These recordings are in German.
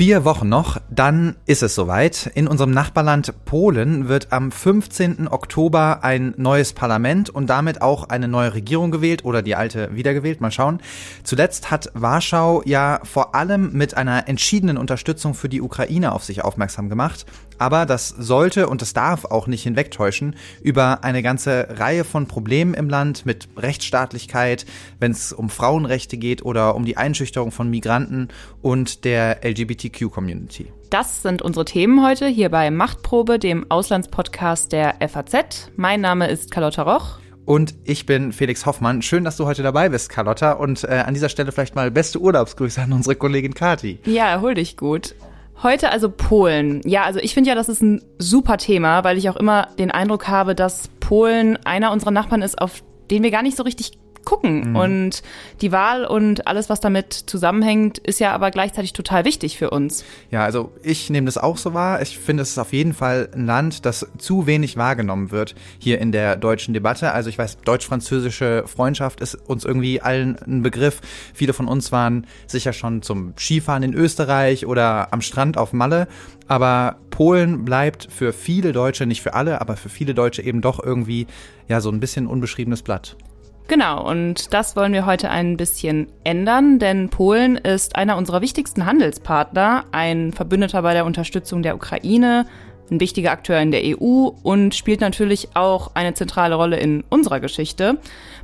Vier Wochen noch, dann ist es soweit. In unserem Nachbarland Polen wird am 15. Oktober ein neues Parlament und damit auch eine neue Regierung gewählt oder die alte wiedergewählt. Mal schauen. Zuletzt hat Warschau ja vor allem mit einer entschiedenen Unterstützung für die Ukraine auf sich aufmerksam gemacht. Aber das sollte und das darf auch nicht hinwegtäuschen über eine ganze Reihe von Problemen im Land mit Rechtsstaatlichkeit, wenn es um Frauenrechte geht oder um die Einschüchterung von Migranten und der LGBTQ-Community. Das sind unsere Themen heute hier bei Machtprobe, dem Auslandspodcast der FAZ. Mein Name ist Carlotta Roch. Und ich bin Felix Hoffmann. Schön, dass du heute dabei bist, Carlotta. Und äh, an dieser Stelle vielleicht mal beste Urlaubsgrüße an unsere Kollegin Kati. Ja, erhol dich gut. Heute also Polen. Ja, also ich finde ja, das ist ein super Thema, weil ich auch immer den Eindruck habe, dass Polen einer unserer Nachbarn ist, auf den wir gar nicht so richtig gucken. Mhm. Und die Wahl und alles, was damit zusammenhängt, ist ja aber gleichzeitig total wichtig für uns. Ja, also ich nehme das auch so wahr. Ich finde, es ist auf jeden Fall ein Land, das zu wenig wahrgenommen wird hier in der deutschen Debatte. Also ich weiß, deutsch-französische Freundschaft ist uns irgendwie allen ein Begriff. Viele von uns waren sicher schon zum Skifahren in Österreich oder am Strand auf Malle. Aber Polen bleibt für viele Deutsche, nicht für alle, aber für viele Deutsche eben doch irgendwie ja so ein bisschen unbeschriebenes Blatt. Genau, und das wollen wir heute ein bisschen ändern, denn Polen ist einer unserer wichtigsten Handelspartner, ein Verbündeter bei der Unterstützung der Ukraine, ein wichtiger Akteur in der EU und spielt natürlich auch eine zentrale Rolle in unserer Geschichte.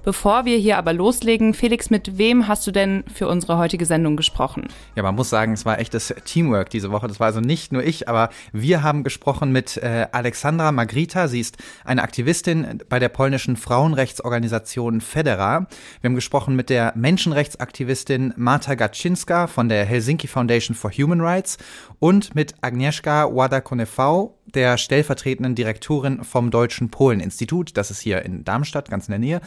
Bevor wir hier aber loslegen, Felix, mit wem hast du denn für unsere heutige Sendung gesprochen? Ja, man muss sagen, es war echtes Teamwork diese Woche. Das war also nicht nur ich, aber wir haben gesprochen mit äh, Alexandra Magrita. Sie ist eine Aktivistin bei der polnischen Frauenrechtsorganisation Federa. Wir haben gesprochen mit der Menschenrechtsaktivistin Marta Gaczynska von der Helsinki Foundation for Human Rights und mit Agnieszka Łada-Konefau, der stellvertretenden Direktorin vom Deutschen Polen-Institut. Das ist hier in Darmstadt, ganz in der Nähe.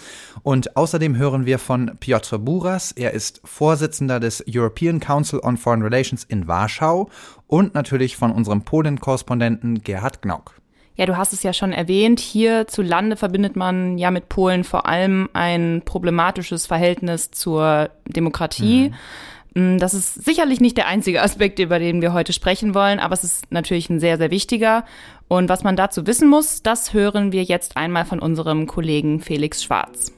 Und außerdem hören wir von Piotr Buras. Er ist Vorsitzender des European Council on Foreign Relations in Warschau und natürlich von unserem Polen-Korrespondenten Gerhard Gnauk. Ja, du hast es ja schon erwähnt. Hierzulande verbindet man ja mit Polen vor allem ein problematisches Verhältnis zur Demokratie. Mhm. Mm, das ist sicherlich nicht der einzige Aspekt, über den wir heute sprechen wollen, aber es ist natürlich ein sehr, sehr wichtiger. Und was man dazu wissen muss, das hören wir jetzt einmal von unserem Kollegen Felix Schwarz.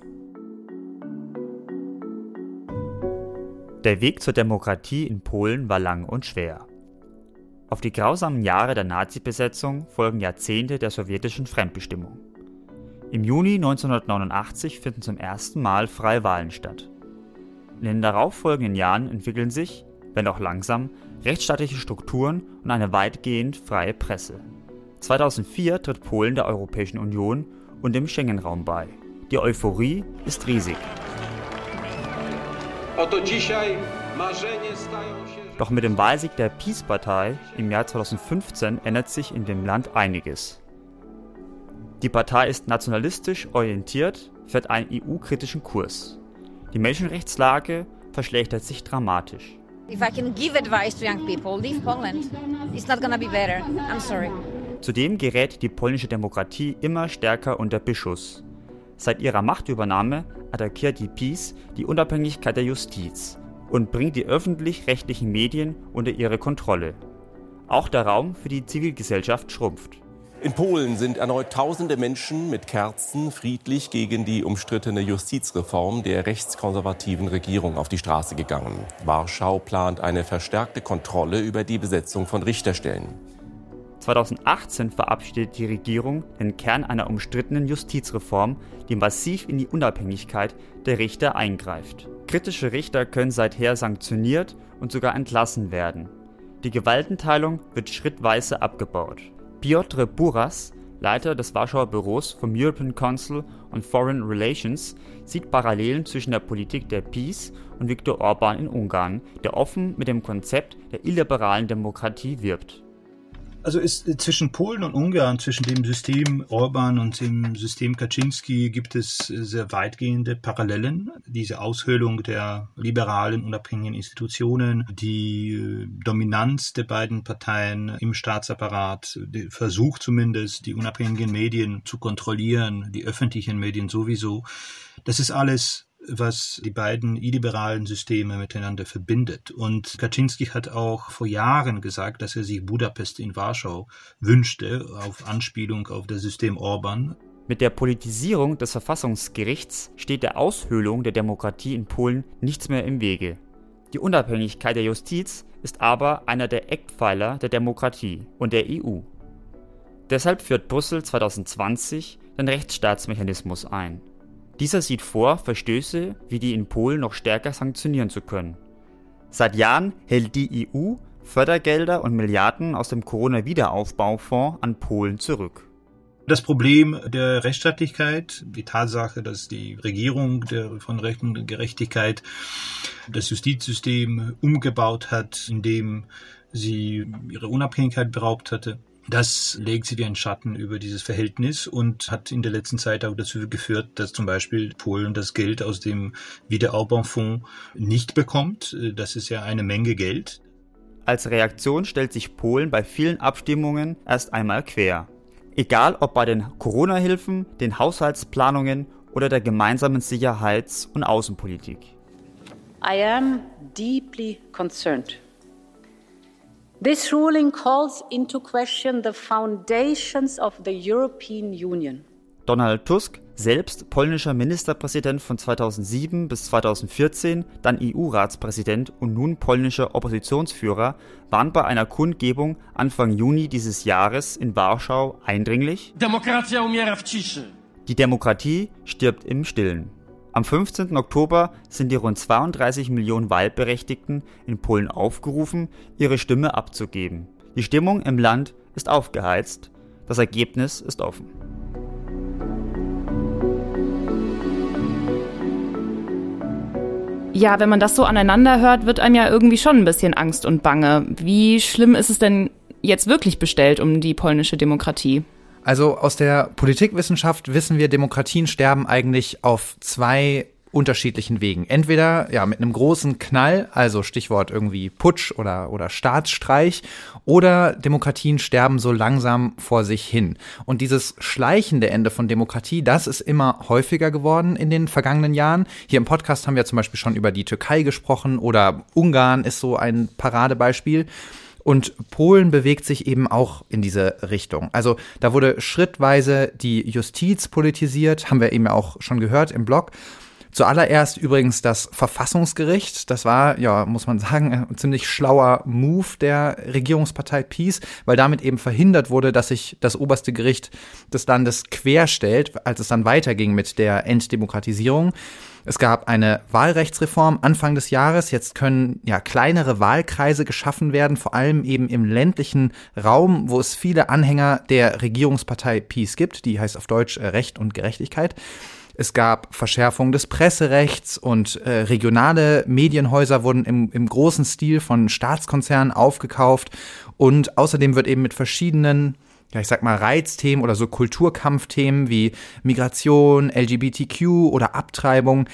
Der Weg zur Demokratie in Polen war lang und schwer. Auf die grausamen Jahre der Nazi-Besetzung folgen Jahrzehnte der sowjetischen Fremdbestimmung. Im Juni 1989 finden zum ersten Mal freie Wahlen statt. In den darauffolgenden Jahren entwickeln sich, wenn auch langsam, rechtsstaatliche Strukturen und eine weitgehend freie Presse. 2004 tritt Polen der Europäischen Union und dem Schengen-Raum bei. Die Euphorie ist riesig. Doch mit dem Wahlsieg der Peace-Partei im Jahr 2015 ändert sich in dem Land einiges. Die Partei ist nationalistisch orientiert, fährt einen EU-kritischen Kurs. Die Menschenrechtslage verschlechtert sich dramatisch. Zudem gerät die polnische Demokratie immer stärker unter Beschuss. Seit ihrer Machtübernahme attackiert die PiS die Unabhängigkeit der Justiz und bringt die öffentlich-rechtlichen Medien unter ihre Kontrolle. Auch der Raum für die Zivilgesellschaft schrumpft. In Polen sind erneut tausende Menschen mit Kerzen friedlich gegen die umstrittene Justizreform der rechtskonservativen Regierung auf die Straße gegangen. Warschau plant eine verstärkte Kontrolle über die Besetzung von Richterstellen. 2018 verabschiedet die Regierung den Kern einer umstrittenen Justizreform, die massiv in die Unabhängigkeit der Richter eingreift. Kritische Richter können seither sanktioniert und sogar entlassen werden. Die Gewaltenteilung wird schrittweise abgebaut. Piotr Buras, Leiter des Warschauer Büros vom European Council on Foreign Relations, sieht Parallelen zwischen der Politik der PiS und Viktor Orban in Ungarn, der offen mit dem Konzept der illiberalen Demokratie wirbt also ist äh, zwischen Polen und Ungarn, zwischen dem System Orban und dem System Kaczynski gibt es äh, sehr weitgehende Parallelen. Diese Aushöhlung der liberalen, unabhängigen Institutionen, die äh, Dominanz der beiden Parteien im Staatsapparat, der Versuch zumindest, die unabhängigen Medien zu kontrollieren, die öffentlichen Medien sowieso. Das ist alles was die beiden illiberalen Systeme miteinander verbindet. Und Kaczynski hat auch vor Jahren gesagt, dass er sich Budapest in Warschau wünschte, auf Anspielung auf das System Orban. Mit der Politisierung des Verfassungsgerichts steht der Aushöhlung der Demokratie in Polen nichts mehr im Wege. Die Unabhängigkeit der Justiz ist aber einer der Eckpfeiler der Demokratie und der EU. Deshalb führt Brüssel 2020 den Rechtsstaatsmechanismus ein. Dieser sieht vor, Verstöße wie die in Polen noch stärker sanktionieren zu können. Seit Jahren hält die EU Fördergelder und Milliarden aus dem Corona-Wiederaufbaufonds an Polen zurück. Das Problem der Rechtsstaatlichkeit, die Tatsache, dass die Regierung der, von Recht und Gerechtigkeit das Justizsystem umgebaut hat, indem sie ihre Unabhängigkeit beraubt hatte, das legt sie wie ein Schatten über dieses Verhältnis und hat in der letzten Zeit auch dazu geführt, dass zum Beispiel Polen das Geld aus dem Wiederaufbaufonds nicht bekommt. Das ist ja eine Menge Geld. Als Reaktion stellt sich Polen bei vielen Abstimmungen erst einmal quer. Egal ob bei den Corona-Hilfen, den Haushaltsplanungen oder der gemeinsamen Sicherheits- und Außenpolitik. I am deeply concerned This ruling calls into question the foundations of the European Union. Donald Tusk, selbst polnischer Ministerpräsident von 2007 bis 2014, dann EU-Ratspräsident und nun polnischer Oppositionsführer, warnt bei einer Kundgebung Anfang Juni dieses Jahres in Warschau eindringlich: Die Demokratie stirbt im Stillen. Am 15. Oktober sind die rund 32 Millionen Wahlberechtigten in Polen aufgerufen, ihre Stimme abzugeben. Die Stimmung im Land ist aufgeheizt, das Ergebnis ist offen. Ja, wenn man das so aneinander hört, wird einem ja irgendwie schon ein bisschen Angst und Bange. Wie schlimm ist es denn jetzt wirklich bestellt um die polnische Demokratie? Also aus der Politikwissenschaft wissen wir, Demokratien sterben eigentlich auf zwei unterschiedlichen Wegen. Entweder ja mit einem großen Knall, also Stichwort irgendwie Putsch oder oder Staatsstreich, oder Demokratien sterben so langsam vor sich hin. Und dieses schleichende Ende von Demokratie, das ist immer häufiger geworden in den vergangenen Jahren. Hier im Podcast haben wir zum Beispiel schon über die Türkei gesprochen oder Ungarn ist so ein Paradebeispiel. Und Polen bewegt sich eben auch in diese Richtung. Also da wurde schrittweise die Justiz politisiert, haben wir eben auch schon gehört im Blog. Zuallererst übrigens das Verfassungsgericht. Das war, ja, muss man sagen, ein ziemlich schlauer Move der Regierungspartei Peace, weil damit eben verhindert wurde, dass sich das oberste Gericht des Landes querstellt, als es dann weiterging mit der Enddemokratisierung. Es gab eine Wahlrechtsreform Anfang des Jahres. Jetzt können ja kleinere Wahlkreise geschaffen werden, vor allem eben im ländlichen Raum, wo es viele Anhänger der Regierungspartei Peace gibt. Die heißt auf Deutsch äh, Recht und Gerechtigkeit. Es gab Verschärfung des Presserechts und äh, regionale Medienhäuser wurden im, im großen Stil von Staatskonzernen aufgekauft. Und außerdem wird eben mit verschiedenen ja, ich sag mal, Reizthemen oder so Kulturkampfthemen wie Migration, LGBTQ oder Abtreibung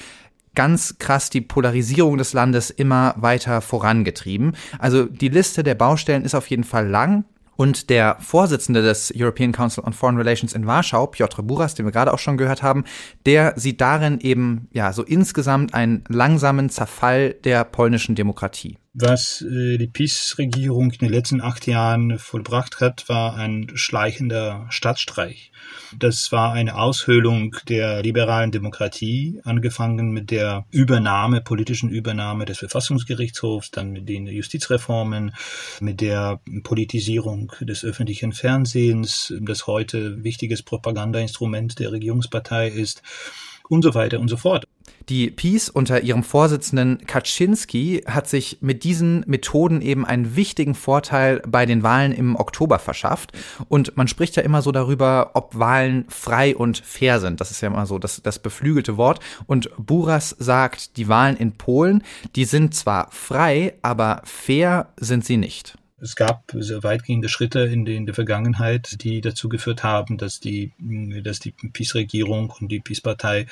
ganz krass die Polarisierung des Landes immer weiter vorangetrieben. Also die Liste der Baustellen ist auf jeden Fall lang. Und der Vorsitzende des European Council on Foreign Relations in Warschau, Piotr Buras, den wir gerade auch schon gehört haben, der sieht darin eben ja so insgesamt einen langsamen Zerfall der polnischen Demokratie was äh, die PiS-Regierung in den letzten acht Jahren vollbracht hat, war ein schleichender Staatsstreich. Das war eine Aushöhlung der liberalen Demokratie, angefangen mit der Übernahme, politischen Übernahme des Verfassungsgerichtshofs, dann mit den Justizreformen, mit der Politisierung des öffentlichen Fernsehens, das heute wichtiges Propagandainstrument der Regierungspartei ist und so weiter und so fort. Die Peace unter ihrem Vorsitzenden Kaczynski hat sich mit diesen Methoden eben einen wichtigen Vorteil bei den Wahlen im Oktober verschafft. Und man spricht ja immer so darüber, ob Wahlen frei und fair sind. Das ist ja immer so das, das beflügelte Wort. Und Buras sagt, die Wahlen in Polen, die sind zwar frei, aber fair sind sie nicht. Es gab sehr weitgehende Schritte in, den, in der Vergangenheit, die dazu geführt haben, dass die, dass die PiS-Regierung und die PiS-Partei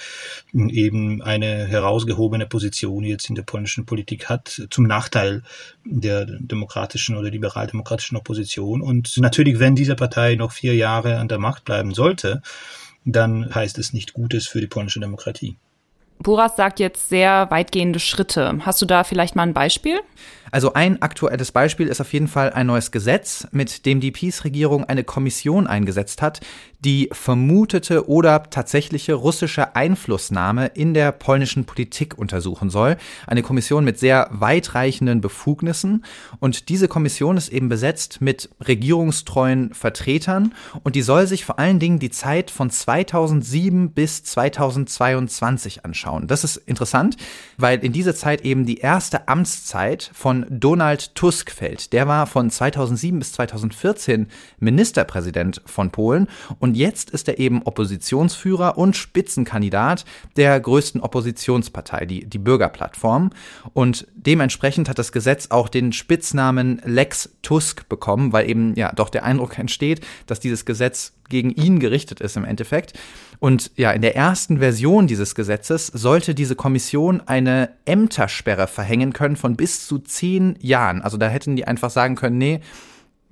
eben eine herausgehobene Position jetzt in der polnischen Politik hat, zum Nachteil der demokratischen oder liberal-demokratischen Opposition. Und natürlich, wenn diese Partei noch vier Jahre an der Macht bleiben sollte, dann heißt es nicht Gutes für die polnische Demokratie. Buras sagt jetzt sehr weitgehende Schritte. Hast du da vielleicht mal ein Beispiel? Also ein aktuelles Beispiel ist auf jeden Fall ein neues Gesetz, mit dem die Peace-Regierung eine Kommission eingesetzt hat, die vermutete oder tatsächliche russische Einflussnahme in der polnischen Politik untersuchen soll. Eine Kommission mit sehr weitreichenden Befugnissen. Und diese Kommission ist eben besetzt mit regierungstreuen Vertretern und die soll sich vor allen Dingen die Zeit von 2007 bis 2022 anschauen. Das ist interessant, weil in diese Zeit eben die erste Amtszeit von Donald Tusk fällt. Der war von 2007 bis 2014 Ministerpräsident von Polen und jetzt ist er eben Oppositionsführer und Spitzenkandidat der größten Oppositionspartei, die, die Bürgerplattform. Und dementsprechend hat das Gesetz auch den Spitznamen Lex Tusk bekommen, weil eben ja doch der Eindruck entsteht, dass dieses Gesetz gegen ihn gerichtet ist im Endeffekt. Und ja, in der ersten Version dieses Gesetzes sollte diese Kommission eine Ämtersperre verhängen können von bis zu zehn Jahren. Also da hätten die einfach sagen können, nee,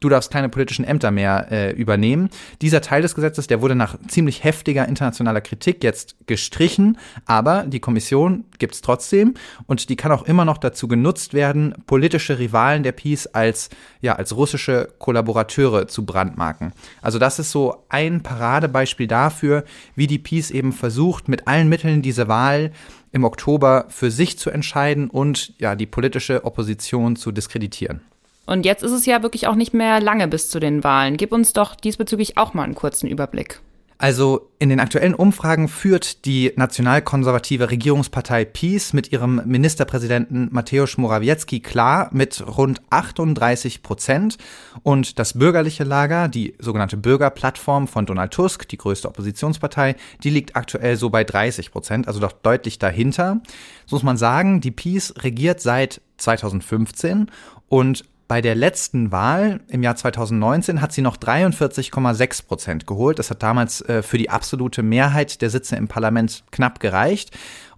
du darfst keine politischen Ämter mehr äh, übernehmen. Dieser Teil des Gesetzes, der wurde nach ziemlich heftiger internationaler Kritik jetzt gestrichen, aber die Kommission gibt's trotzdem und die kann auch immer noch dazu genutzt werden, politische Rivalen der Peace als ja als russische Kollaborateure zu brandmarken. Also das ist so ein Paradebeispiel dafür, wie die Peace eben versucht, mit allen Mitteln diese Wahl im Oktober für sich zu entscheiden und ja die politische Opposition zu diskreditieren. Und jetzt ist es ja wirklich auch nicht mehr lange bis zu den Wahlen. Gib uns doch diesbezüglich auch mal einen kurzen Überblick. Also in den aktuellen Umfragen führt die nationalkonservative Regierungspartei PiS mit ihrem Ministerpräsidenten Mateusz Morawiecki klar mit rund 38 Prozent und das bürgerliche Lager, die sogenannte Bürgerplattform von Donald Tusk, die größte Oppositionspartei, die liegt aktuell so bei 30 Prozent, also doch deutlich dahinter. So muss man sagen, die PiS regiert seit 2015 und bei der letzten Wahl im Jahr 2019 hat sie noch 43,6 Prozent geholt. Das hat damals äh, für die absolute Mehrheit der Sitze im Parlament knapp gereicht.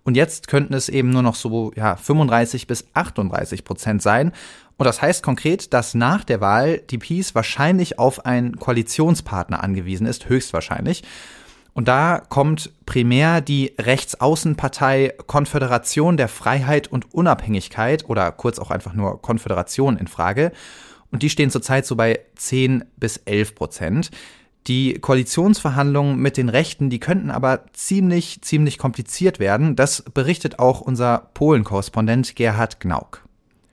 Und jetzt könnten es eben nur noch so ja, 35 bis 38 Prozent sein. Und das heißt konkret, dass nach der Wahl die Peace wahrscheinlich auf einen Koalitionspartner angewiesen ist, höchstwahrscheinlich. Und da kommt primär die Rechtsaußenpartei Konföderation der Freiheit und Unabhängigkeit oder kurz auch einfach nur Konföderation in Frage. Und die stehen zurzeit so bei 10 bis 11 Prozent. Die Koalitionsverhandlungen mit den Rechten, die könnten aber ziemlich, ziemlich kompliziert werden. Das berichtet auch unser Polen-Korrespondent Gerhard Gnauk.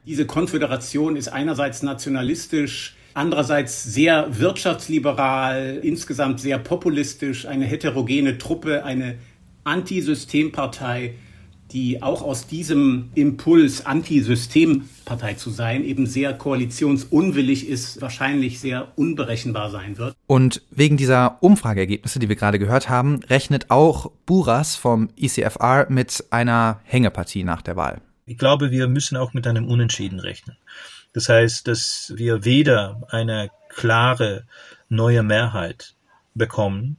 Diese Konföderation ist einerseits nationalistisch, andererseits sehr wirtschaftsliberal, insgesamt sehr populistisch, eine heterogene Truppe, eine Antisystempartei, die auch aus diesem Impuls, Antisystempartei zu sein, eben sehr koalitionsunwillig ist, wahrscheinlich sehr unberechenbar sein wird. Und wegen dieser Umfrageergebnisse, die wir gerade gehört haben, rechnet auch Buras vom ECFR mit einer Hängepartie nach der Wahl. Ich glaube, wir müssen auch mit einem Unentschieden rechnen. Das heißt, dass wir weder eine klare neue Mehrheit bekommen,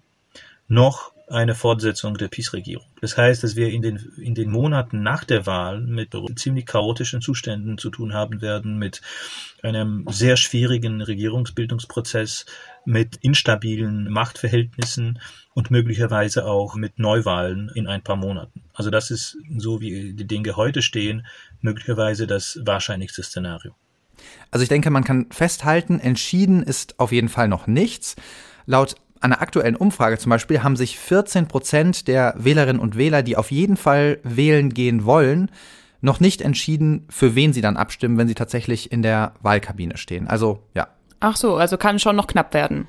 noch eine Fortsetzung der PiS-Regierung. Das heißt, dass wir in den, in den Monaten nach der Wahl mit ziemlich chaotischen Zuständen zu tun haben werden, mit einem sehr schwierigen Regierungsbildungsprozess, mit instabilen Machtverhältnissen und möglicherweise auch mit Neuwahlen in ein paar Monaten. Also das ist, so wie die Dinge heute stehen, möglicherweise das wahrscheinlichste Szenario. Also ich denke, man kann festhalten, entschieden ist auf jeden Fall noch nichts. Laut einer aktuellen Umfrage zum Beispiel haben sich 14 Prozent der Wählerinnen und Wähler, die auf jeden Fall wählen gehen wollen, noch nicht entschieden, für wen sie dann abstimmen, wenn sie tatsächlich in der Wahlkabine stehen. Also ja. Ach so, also kann schon noch knapp werden.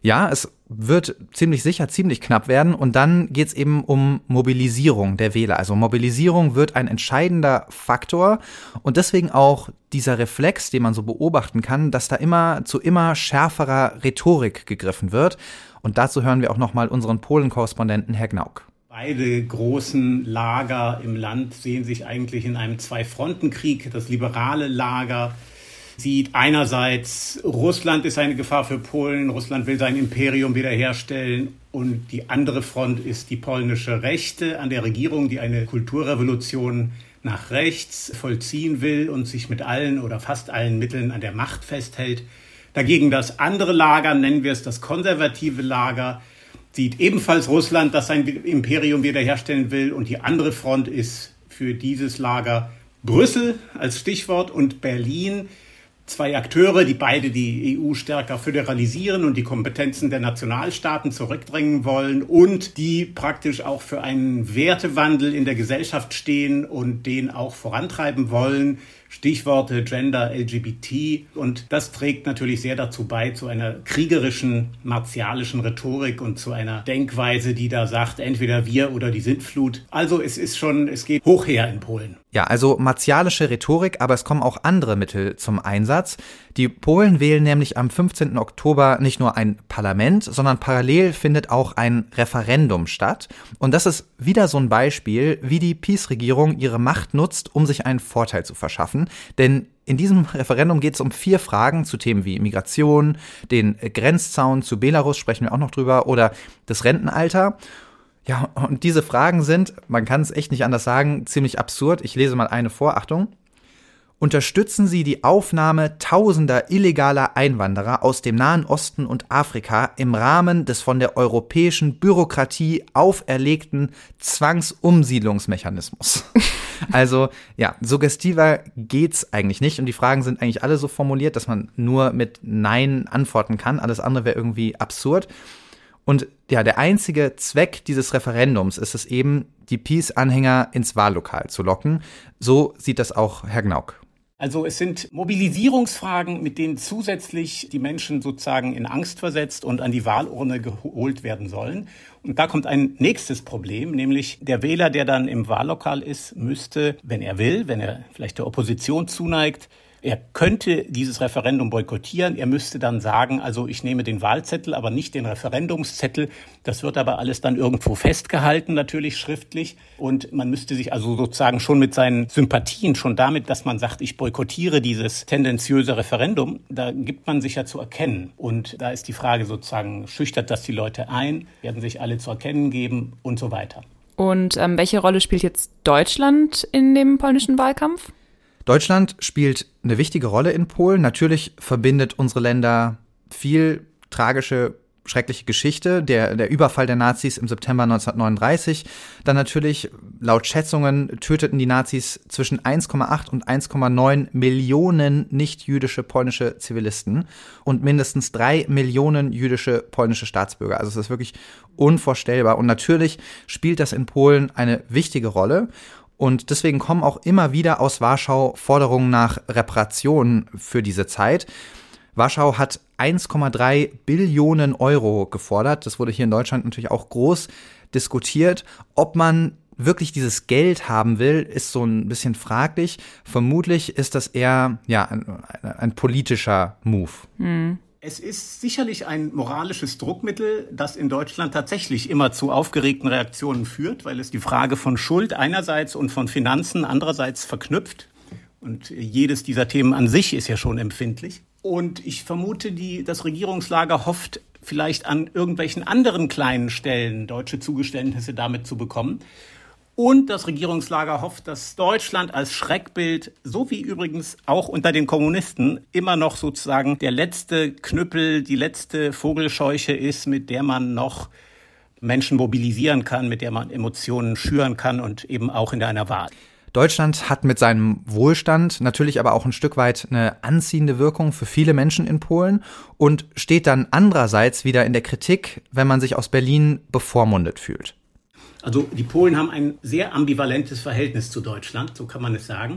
Ja, es wird ziemlich sicher ziemlich knapp werden. Und dann geht es eben um Mobilisierung der Wähler. Also Mobilisierung wird ein entscheidender Faktor und deswegen auch dieser Reflex, den man so beobachten kann, dass da immer zu immer schärferer Rhetorik gegriffen wird. Und dazu hören wir auch nochmal unseren Polen-Korrespondenten Herr Gnauk. Beide großen Lager im Land sehen sich eigentlich in einem Zwei-Fronten-Krieg. Das liberale Lager sieht einerseits, Russland ist eine Gefahr für Polen, Russland will sein Imperium wiederherstellen und die andere Front ist die polnische Rechte an der Regierung, die eine Kulturrevolution nach rechts vollziehen will und sich mit allen oder fast allen Mitteln an der Macht festhält. Dagegen das andere Lager, nennen wir es das konservative Lager, sieht ebenfalls Russland, das sein Imperium wiederherstellen will. Und die andere Front ist für dieses Lager Brüssel als Stichwort und Berlin zwei Akteure, die beide die EU stärker föderalisieren und die Kompetenzen der Nationalstaaten zurückdrängen wollen und die praktisch auch für einen Wertewandel in der Gesellschaft stehen und den auch vorantreiben wollen. Stichworte Gender, LGBT. Und das trägt natürlich sehr dazu bei, zu einer kriegerischen, martialischen Rhetorik und zu einer Denkweise, die da sagt, entweder wir oder die Sintflut. Also es ist schon, es geht hoch her in Polen. Ja, also martialische Rhetorik, aber es kommen auch andere Mittel zum Einsatz. Die Polen wählen nämlich am 15. Oktober nicht nur ein Parlament, sondern parallel findet auch ein Referendum statt. Und das ist wieder so ein Beispiel, wie die Peace-Regierung ihre Macht nutzt, um sich einen Vorteil zu verschaffen. Denn in diesem Referendum geht es um vier Fragen zu Themen wie Migration, den Grenzzaun zu Belarus, sprechen wir auch noch drüber, oder das Rentenalter. Ja, und diese Fragen sind, man kann es echt nicht anders sagen, ziemlich absurd. Ich lese mal eine vor, Achtung. Unterstützen Sie die Aufnahme tausender illegaler Einwanderer aus dem Nahen Osten und Afrika im Rahmen des von der europäischen Bürokratie auferlegten Zwangsumsiedlungsmechanismus. Also ja, suggestiver geht's eigentlich nicht und die Fragen sind eigentlich alle so formuliert, dass man nur mit Nein antworten kann. Alles andere wäre irgendwie absurd. Und ja, der einzige Zweck dieses Referendums ist es eben, die Peace-Anhänger ins Wahllokal zu locken. So sieht das auch Herr Gnauk. Also es sind Mobilisierungsfragen, mit denen zusätzlich die Menschen sozusagen in Angst versetzt und an die Wahlurne geholt werden sollen. Und da kommt ein nächstes Problem, nämlich der Wähler, der dann im Wahllokal ist, müsste, wenn er will, wenn er vielleicht der Opposition zuneigt, er könnte dieses Referendum boykottieren. Er müsste dann sagen, also ich nehme den Wahlzettel, aber nicht den Referendumszettel. Das wird aber alles dann irgendwo festgehalten, natürlich schriftlich. Und man müsste sich also sozusagen schon mit seinen Sympathien, schon damit, dass man sagt, ich boykottiere dieses tendenziöse Referendum, da gibt man sich ja zu erkennen. Und da ist die Frage sozusagen, schüchtert das die Leute ein? Werden sich alle zu erkennen geben und so weiter. Und ähm, welche Rolle spielt jetzt Deutschland in dem polnischen Wahlkampf? Deutschland spielt eine wichtige Rolle in Polen. Natürlich verbindet unsere Länder viel tragische schreckliche Geschichte, der, der Überfall der Nazis im September 1939. Dann natürlich, laut Schätzungen, töteten die Nazis zwischen 1,8 und 1,9 Millionen nicht-jüdische polnische Zivilisten und mindestens drei Millionen jüdische polnische Staatsbürger. Also es ist wirklich unvorstellbar. Und natürlich spielt das in Polen eine wichtige Rolle. Und deswegen kommen auch immer wieder aus Warschau Forderungen nach Reparationen für diese Zeit. Warschau hat 1,3 Billionen Euro gefordert. Das wurde hier in Deutschland natürlich auch groß diskutiert. Ob man wirklich dieses Geld haben will, ist so ein bisschen fraglich. Vermutlich ist das eher ja, ein, ein politischer Move. Mhm. Es ist sicherlich ein moralisches Druckmittel, das in Deutschland tatsächlich immer zu aufgeregten Reaktionen führt, weil es die Frage von Schuld einerseits und von Finanzen andererseits verknüpft. Und jedes dieser Themen an sich ist ja schon empfindlich. Und ich vermute, die, das Regierungslager hofft vielleicht an irgendwelchen anderen kleinen Stellen deutsche Zugeständnisse damit zu bekommen. Und das Regierungslager hofft, dass Deutschland als Schreckbild, so wie übrigens auch unter den Kommunisten, immer noch sozusagen der letzte Knüppel, die letzte Vogelscheuche ist, mit der man noch Menschen mobilisieren kann, mit der man Emotionen schüren kann und eben auch in einer Wahl. Deutschland hat mit seinem Wohlstand natürlich aber auch ein Stück weit eine anziehende Wirkung für viele Menschen in Polen und steht dann andererseits wieder in der Kritik, wenn man sich aus Berlin bevormundet fühlt. Also die Polen haben ein sehr ambivalentes Verhältnis zu Deutschland, so kann man es sagen.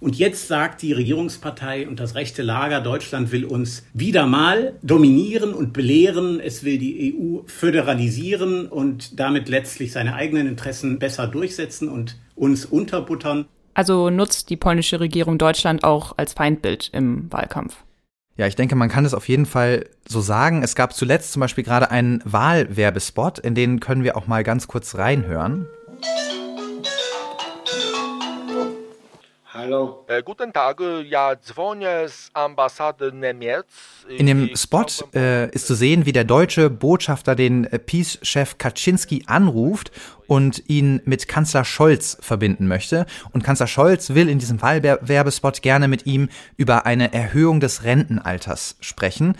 Und jetzt sagt die Regierungspartei und das rechte Lager, Deutschland will uns wieder mal dominieren und belehren. Es will die EU föderalisieren und damit letztlich seine eigenen Interessen besser durchsetzen und uns unterbuttern. Also nutzt die polnische Regierung Deutschland auch als Feindbild im Wahlkampf. Ja, ich denke, man kann es auf jeden Fall so sagen. Es gab zuletzt zum Beispiel gerade einen Wahlwerbespot, in den können wir auch mal ganz kurz reinhören. Hallo. E, guten Tag, ja, dzwonię z ambasady Niemiec. In dem Spot äh, ist zu sehen, wie der deutsche Botschafter den äh, Peace-Chef Kaczynski anruft und ihn mit Kanzler Scholz verbinden möchte. Und Kanzler Scholz will in diesem Wahlwerbespot gerne mit ihm über eine Erhöhung des Rentenalters sprechen.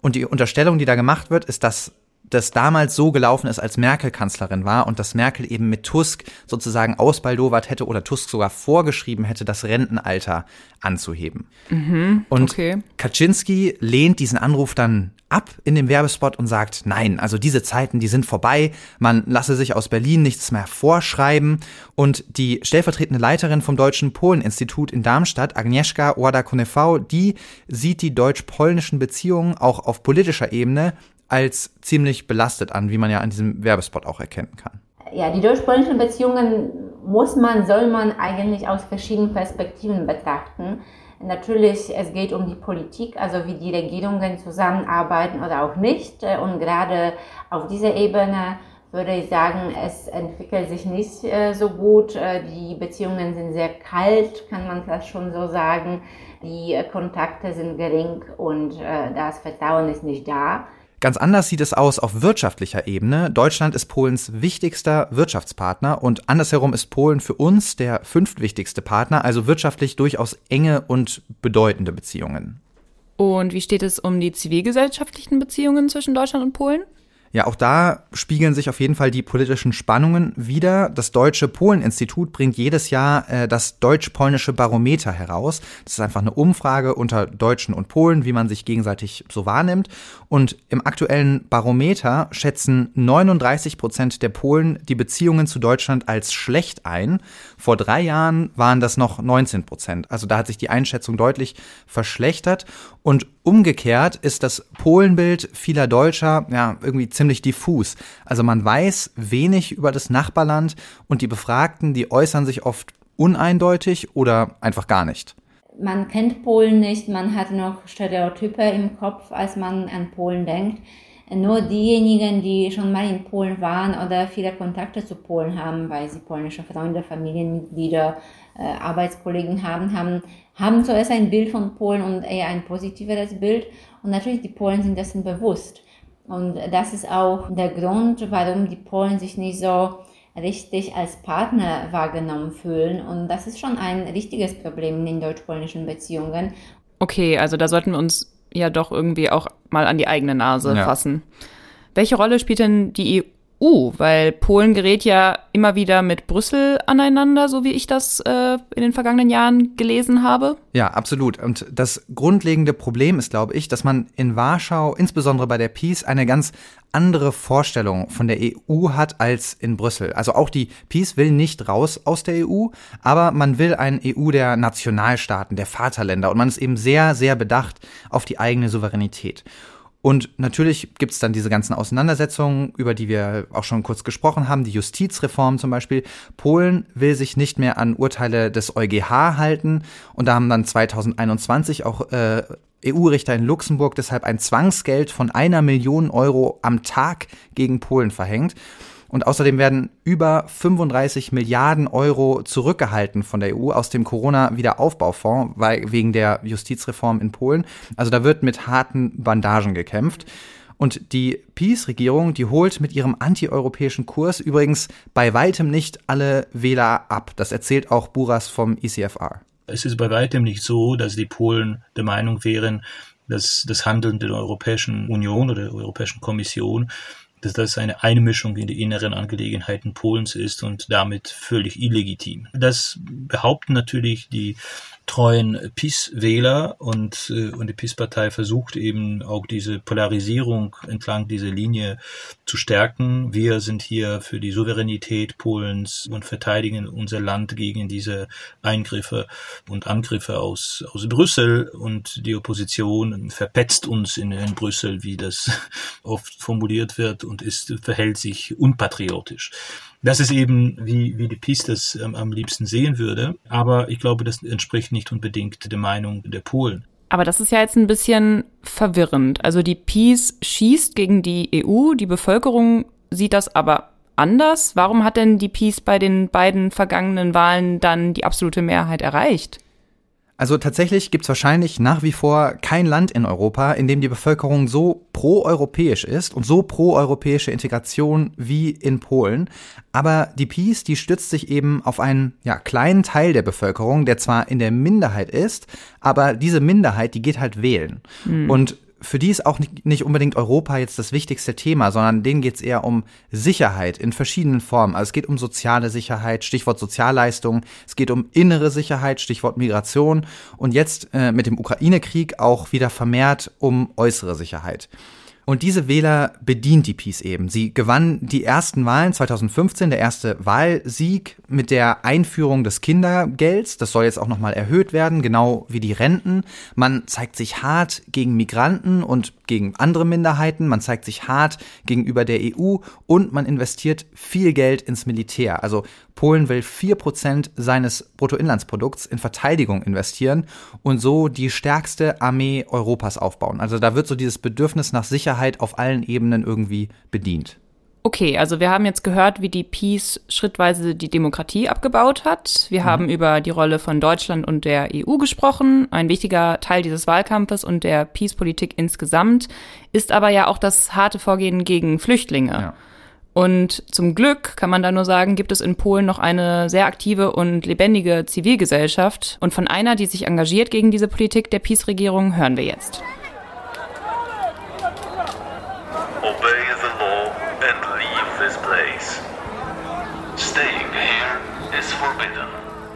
Und die Unterstellung, die da gemacht wird, ist, dass das damals so gelaufen ist, als Merkel Kanzlerin war und dass Merkel eben mit Tusk sozusagen ausbaldowert hätte oder Tusk sogar vorgeschrieben hätte, das Rentenalter anzuheben. Mhm, und okay. Kaczynski lehnt diesen Anruf dann ab in dem Werbespot und sagt, nein, also diese Zeiten, die sind vorbei, man lasse sich aus Berlin nichts mehr vorschreiben. Und die stellvertretende Leiterin vom Deutschen Polen-Institut in Darmstadt, Agnieszka Łada-Konefau, die sieht die deutsch-polnischen Beziehungen auch auf politischer Ebene als ziemlich belastet an, wie man ja an diesem Werbespot auch erkennen kann. Ja, die deutsch-polnischen Beziehungen muss man, soll man eigentlich aus verschiedenen Perspektiven betrachten. Natürlich, es geht um die Politik, also wie die Regierungen zusammenarbeiten oder auch nicht. Und gerade auf dieser Ebene würde ich sagen, es entwickelt sich nicht äh, so gut. Äh, die Beziehungen sind sehr kalt, kann man das schon so sagen. Die äh, Kontakte sind gering und das Vertrauen ist nicht da. Ganz anders sieht es aus auf wirtschaftlicher Ebene. Deutschland ist Polens wichtigster Wirtschaftspartner und andersherum ist Polen für uns der fünftwichtigste Partner, also wirtschaftlich durchaus enge und bedeutende Beziehungen. Und wie steht es um die zivilgesellschaftlichen Beziehungen zwischen Deutschland und Polen? Ja, auch da spiegeln sich auf jeden Fall die politischen Spannungen wieder. Das Deutsche Polen-Institut bringt jedes Jahr äh, das deutsch-polnische Barometer heraus. Das ist einfach eine Umfrage unter Deutschen und Polen, wie man sich gegenseitig so wahrnimmt. Und im aktuellen Barometer schätzen 39 Prozent der Polen die Beziehungen zu Deutschland als schlecht ein. Vor drei Jahren waren das noch 19 Prozent. Also da hat sich die Einschätzung deutlich verschlechtert. Und umgekehrt ist das Polenbild vieler Deutscher ja irgendwie ziemlich diffus. Also man weiß wenig über das Nachbarland und die Befragten, die äußern sich oft uneindeutig oder einfach gar nicht. Man kennt Polen nicht, man hat noch Stereotype im Kopf, als man an Polen denkt. Nur diejenigen, die schon mal in Polen waren oder viele Kontakte zu Polen haben, weil sie polnische Freunde, Familienmitglieder, äh, Arbeitskollegen haben, haben, haben zuerst ein Bild von Polen und eher ein positiveres Bild. Und natürlich, die Polen sind dessen bewusst. Und das ist auch der Grund, warum die Polen sich nicht so richtig als Partner wahrgenommen fühlen. Und das ist schon ein richtiges Problem in den deutsch-polnischen Beziehungen. Okay, also da sollten wir uns ja doch irgendwie auch mal an die eigene Nase ja. fassen. Welche Rolle spielt denn die EU? Weil Polen gerät ja immer wieder mit Brüssel aneinander, so wie ich das äh, in den vergangenen Jahren gelesen habe. Ja, absolut. Und das grundlegende Problem ist, glaube ich, dass man in Warschau, insbesondere bei der Peace, eine ganz andere Vorstellung von der EU hat als in Brüssel. Also auch die Peace will nicht raus aus der EU, aber man will eine EU der Nationalstaaten, der Vaterländer und man ist eben sehr, sehr bedacht auf die eigene Souveränität. Und natürlich gibt es dann diese ganzen Auseinandersetzungen, über die wir auch schon kurz gesprochen haben, die Justizreform zum Beispiel. Polen will sich nicht mehr an Urteile des EuGH halten und da haben dann 2021 auch äh, EU-Richter in Luxemburg deshalb ein Zwangsgeld von einer Million Euro am Tag gegen Polen verhängt. Und außerdem werden über 35 Milliarden Euro zurückgehalten von der EU aus dem Corona-Wiederaufbaufonds wegen der Justizreform in Polen. Also da wird mit harten Bandagen gekämpft. Und die Peace-Regierung, die holt mit ihrem antieuropäischen Kurs übrigens bei weitem nicht alle Wähler ab. Das erzählt auch Buras vom ECFR. Es ist bei weitem nicht so, dass die Polen der Meinung wären, dass das Handeln der Europäischen Union oder der Europäischen Kommission dass das eine Einmischung in die inneren Angelegenheiten Polens ist und damit völlig illegitim. Das behaupten natürlich die treuen PiS-Wähler und, äh, und die PiS-Partei versucht eben auch diese Polarisierung entlang dieser Linie zu stärken. Wir sind hier für die Souveränität Polens und verteidigen unser Land gegen diese Eingriffe und Angriffe aus, aus Brüssel und die Opposition verpetzt uns in, in Brüssel, wie das oft formuliert wird und ist, verhält sich unpatriotisch. Das ist eben, wie, wie die Peace das ähm, am liebsten sehen würde. Aber ich glaube, das entspricht nicht unbedingt der Meinung der Polen. Aber das ist ja jetzt ein bisschen verwirrend. Also die Peace schießt gegen die EU, die Bevölkerung sieht das aber anders. Warum hat denn die Peace bei den beiden vergangenen Wahlen dann die absolute Mehrheit erreicht? Also tatsächlich gibt es wahrscheinlich nach wie vor kein Land in Europa, in dem die Bevölkerung so pro-europäisch ist und so pro-europäische Integration wie in Polen. Aber die Peace, die stützt sich eben auf einen ja, kleinen Teil der Bevölkerung, der zwar in der Minderheit ist, aber diese Minderheit, die geht halt wählen. Mhm. Und für die ist auch nicht unbedingt Europa jetzt das wichtigste Thema, sondern denen geht es eher um Sicherheit in verschiedenen Formen. Also es geht um soziale Sicherheit, Stichwort Sozialleistungen, es geht um innere Sicherheit, Stichwort Migration und jetzt äh, mit dem Ukraine-Krieg auch wieder vermehrt um äußere Sicherheit. Und diese Wähler bedient die Peace eben. Sie gewann die ersten Wahlen 2015, der erste Wahlsieg mit der Einführung des Kindergelds. Das soll jetzt auch nochmal erhöht werden, genau wie die Renten. Man zeigt sich hart gegen Migranten und gegen andere Minderheiten. Man zeigt sich hart gegenüber der EU und man investiert viel Geld ins Militär. Also Polen will vier Prozent seines Bruttoinlandsprodukts in Verteidigung investieren und so die stärkste Armee Europas aufbauen. Also da wird so dieses Bedürfnis nach Sicherheit auf allen Ebenen irgendwie bedient. Okay, also wir haben jetzt gehört, wie die Peace schrittweise die Demokratie abgebaut hat. Wir mhm. haben über die Rolle von Deutschland und der EU gesprochen. Ein wichtiger Teil dieses Wahlkampfes und der Peace-Politik insgesamt ist aber ja auch das harte Vorgehen gegen Flüchtlinge. Ja. Und zum Glück kann man da nur sagen, gibt es in Polen noch eine sehr aktive und lebendige Zivilgesellschaft. Und von einer, die sich engagiert gegen diese Politik der Peace-Regierung, hören wir jetzt. Obey the law and leave this place. Staying here is forbidden.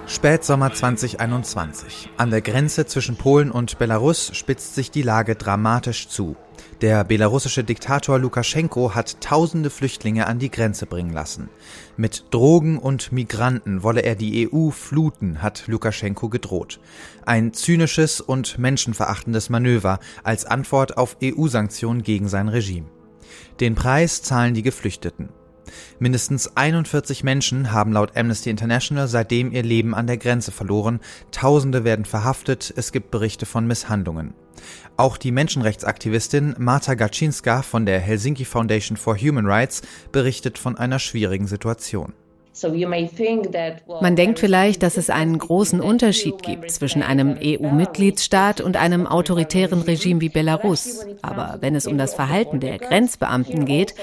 Spätsommer 2021. An der Grenze zwischen Polen und Belarus spitzt sich die Lage dramatisch zu. Der belarussische Diktator Lukaschenko hat tausende Flüchtlinge an die Grenze bringen lassen. Mit Drogen und Migranten wolle er die EU fluten, hat Lukaschenko gedroht. Ein zynisches und menschenverachtendes Manöver als Antwort auf EU-Sanktionen gegen sein Regime. Den Preis zahlen die Geflüchteten. Mindestens 41 Menschen haben laut Amnesty International seitdem ihr Leben an der Grenze verloren, Tausende werden verhaftet, es gibt Berichte von Misshandlungen. Auch die Menschenrechtsaktivistin Marta Gaczynska von der Helsinki Foundation for Human Rights berichtet von einer schwierigen Situation. Man denkt vielleicht, dass es einen großen Unterschied gibt zwischen einem EU-Mitgliedsstaat und einem autoritären Regime wie Belarus. Aber wenn es um das Verhalten der Grenzbeamten geht,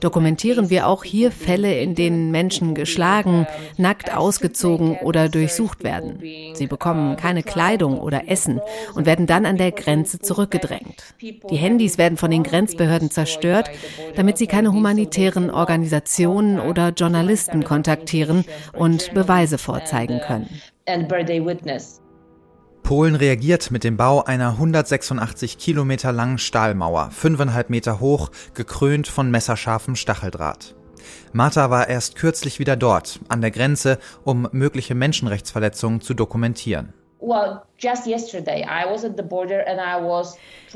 dokumentieren wir auch hier Fälle, in denen Menschen geschlagen, nackt ausgezogen oder durchsucht werden. Sie bekommen keine Kleidung oder Essen und werden dann an der Grenze zurückgedrängt. Die Handys werden von den Grenzbehörden zerstört, damit sie keine humanitären Organisationen oder Journalisten kontaktieren kontaktieren und Beweise vorzeigen können. Polen reagiert mit dem Bau einer 186 Kilometer langen Stahlmauer, fünfeinhalb Meter hoch, gekrönt von messerscharfem Stacheldraht. Martha war erst kürzlich wieder dort, an der Grenze, um mögliche Menschenrechtsverletzungen zu dokumentieren.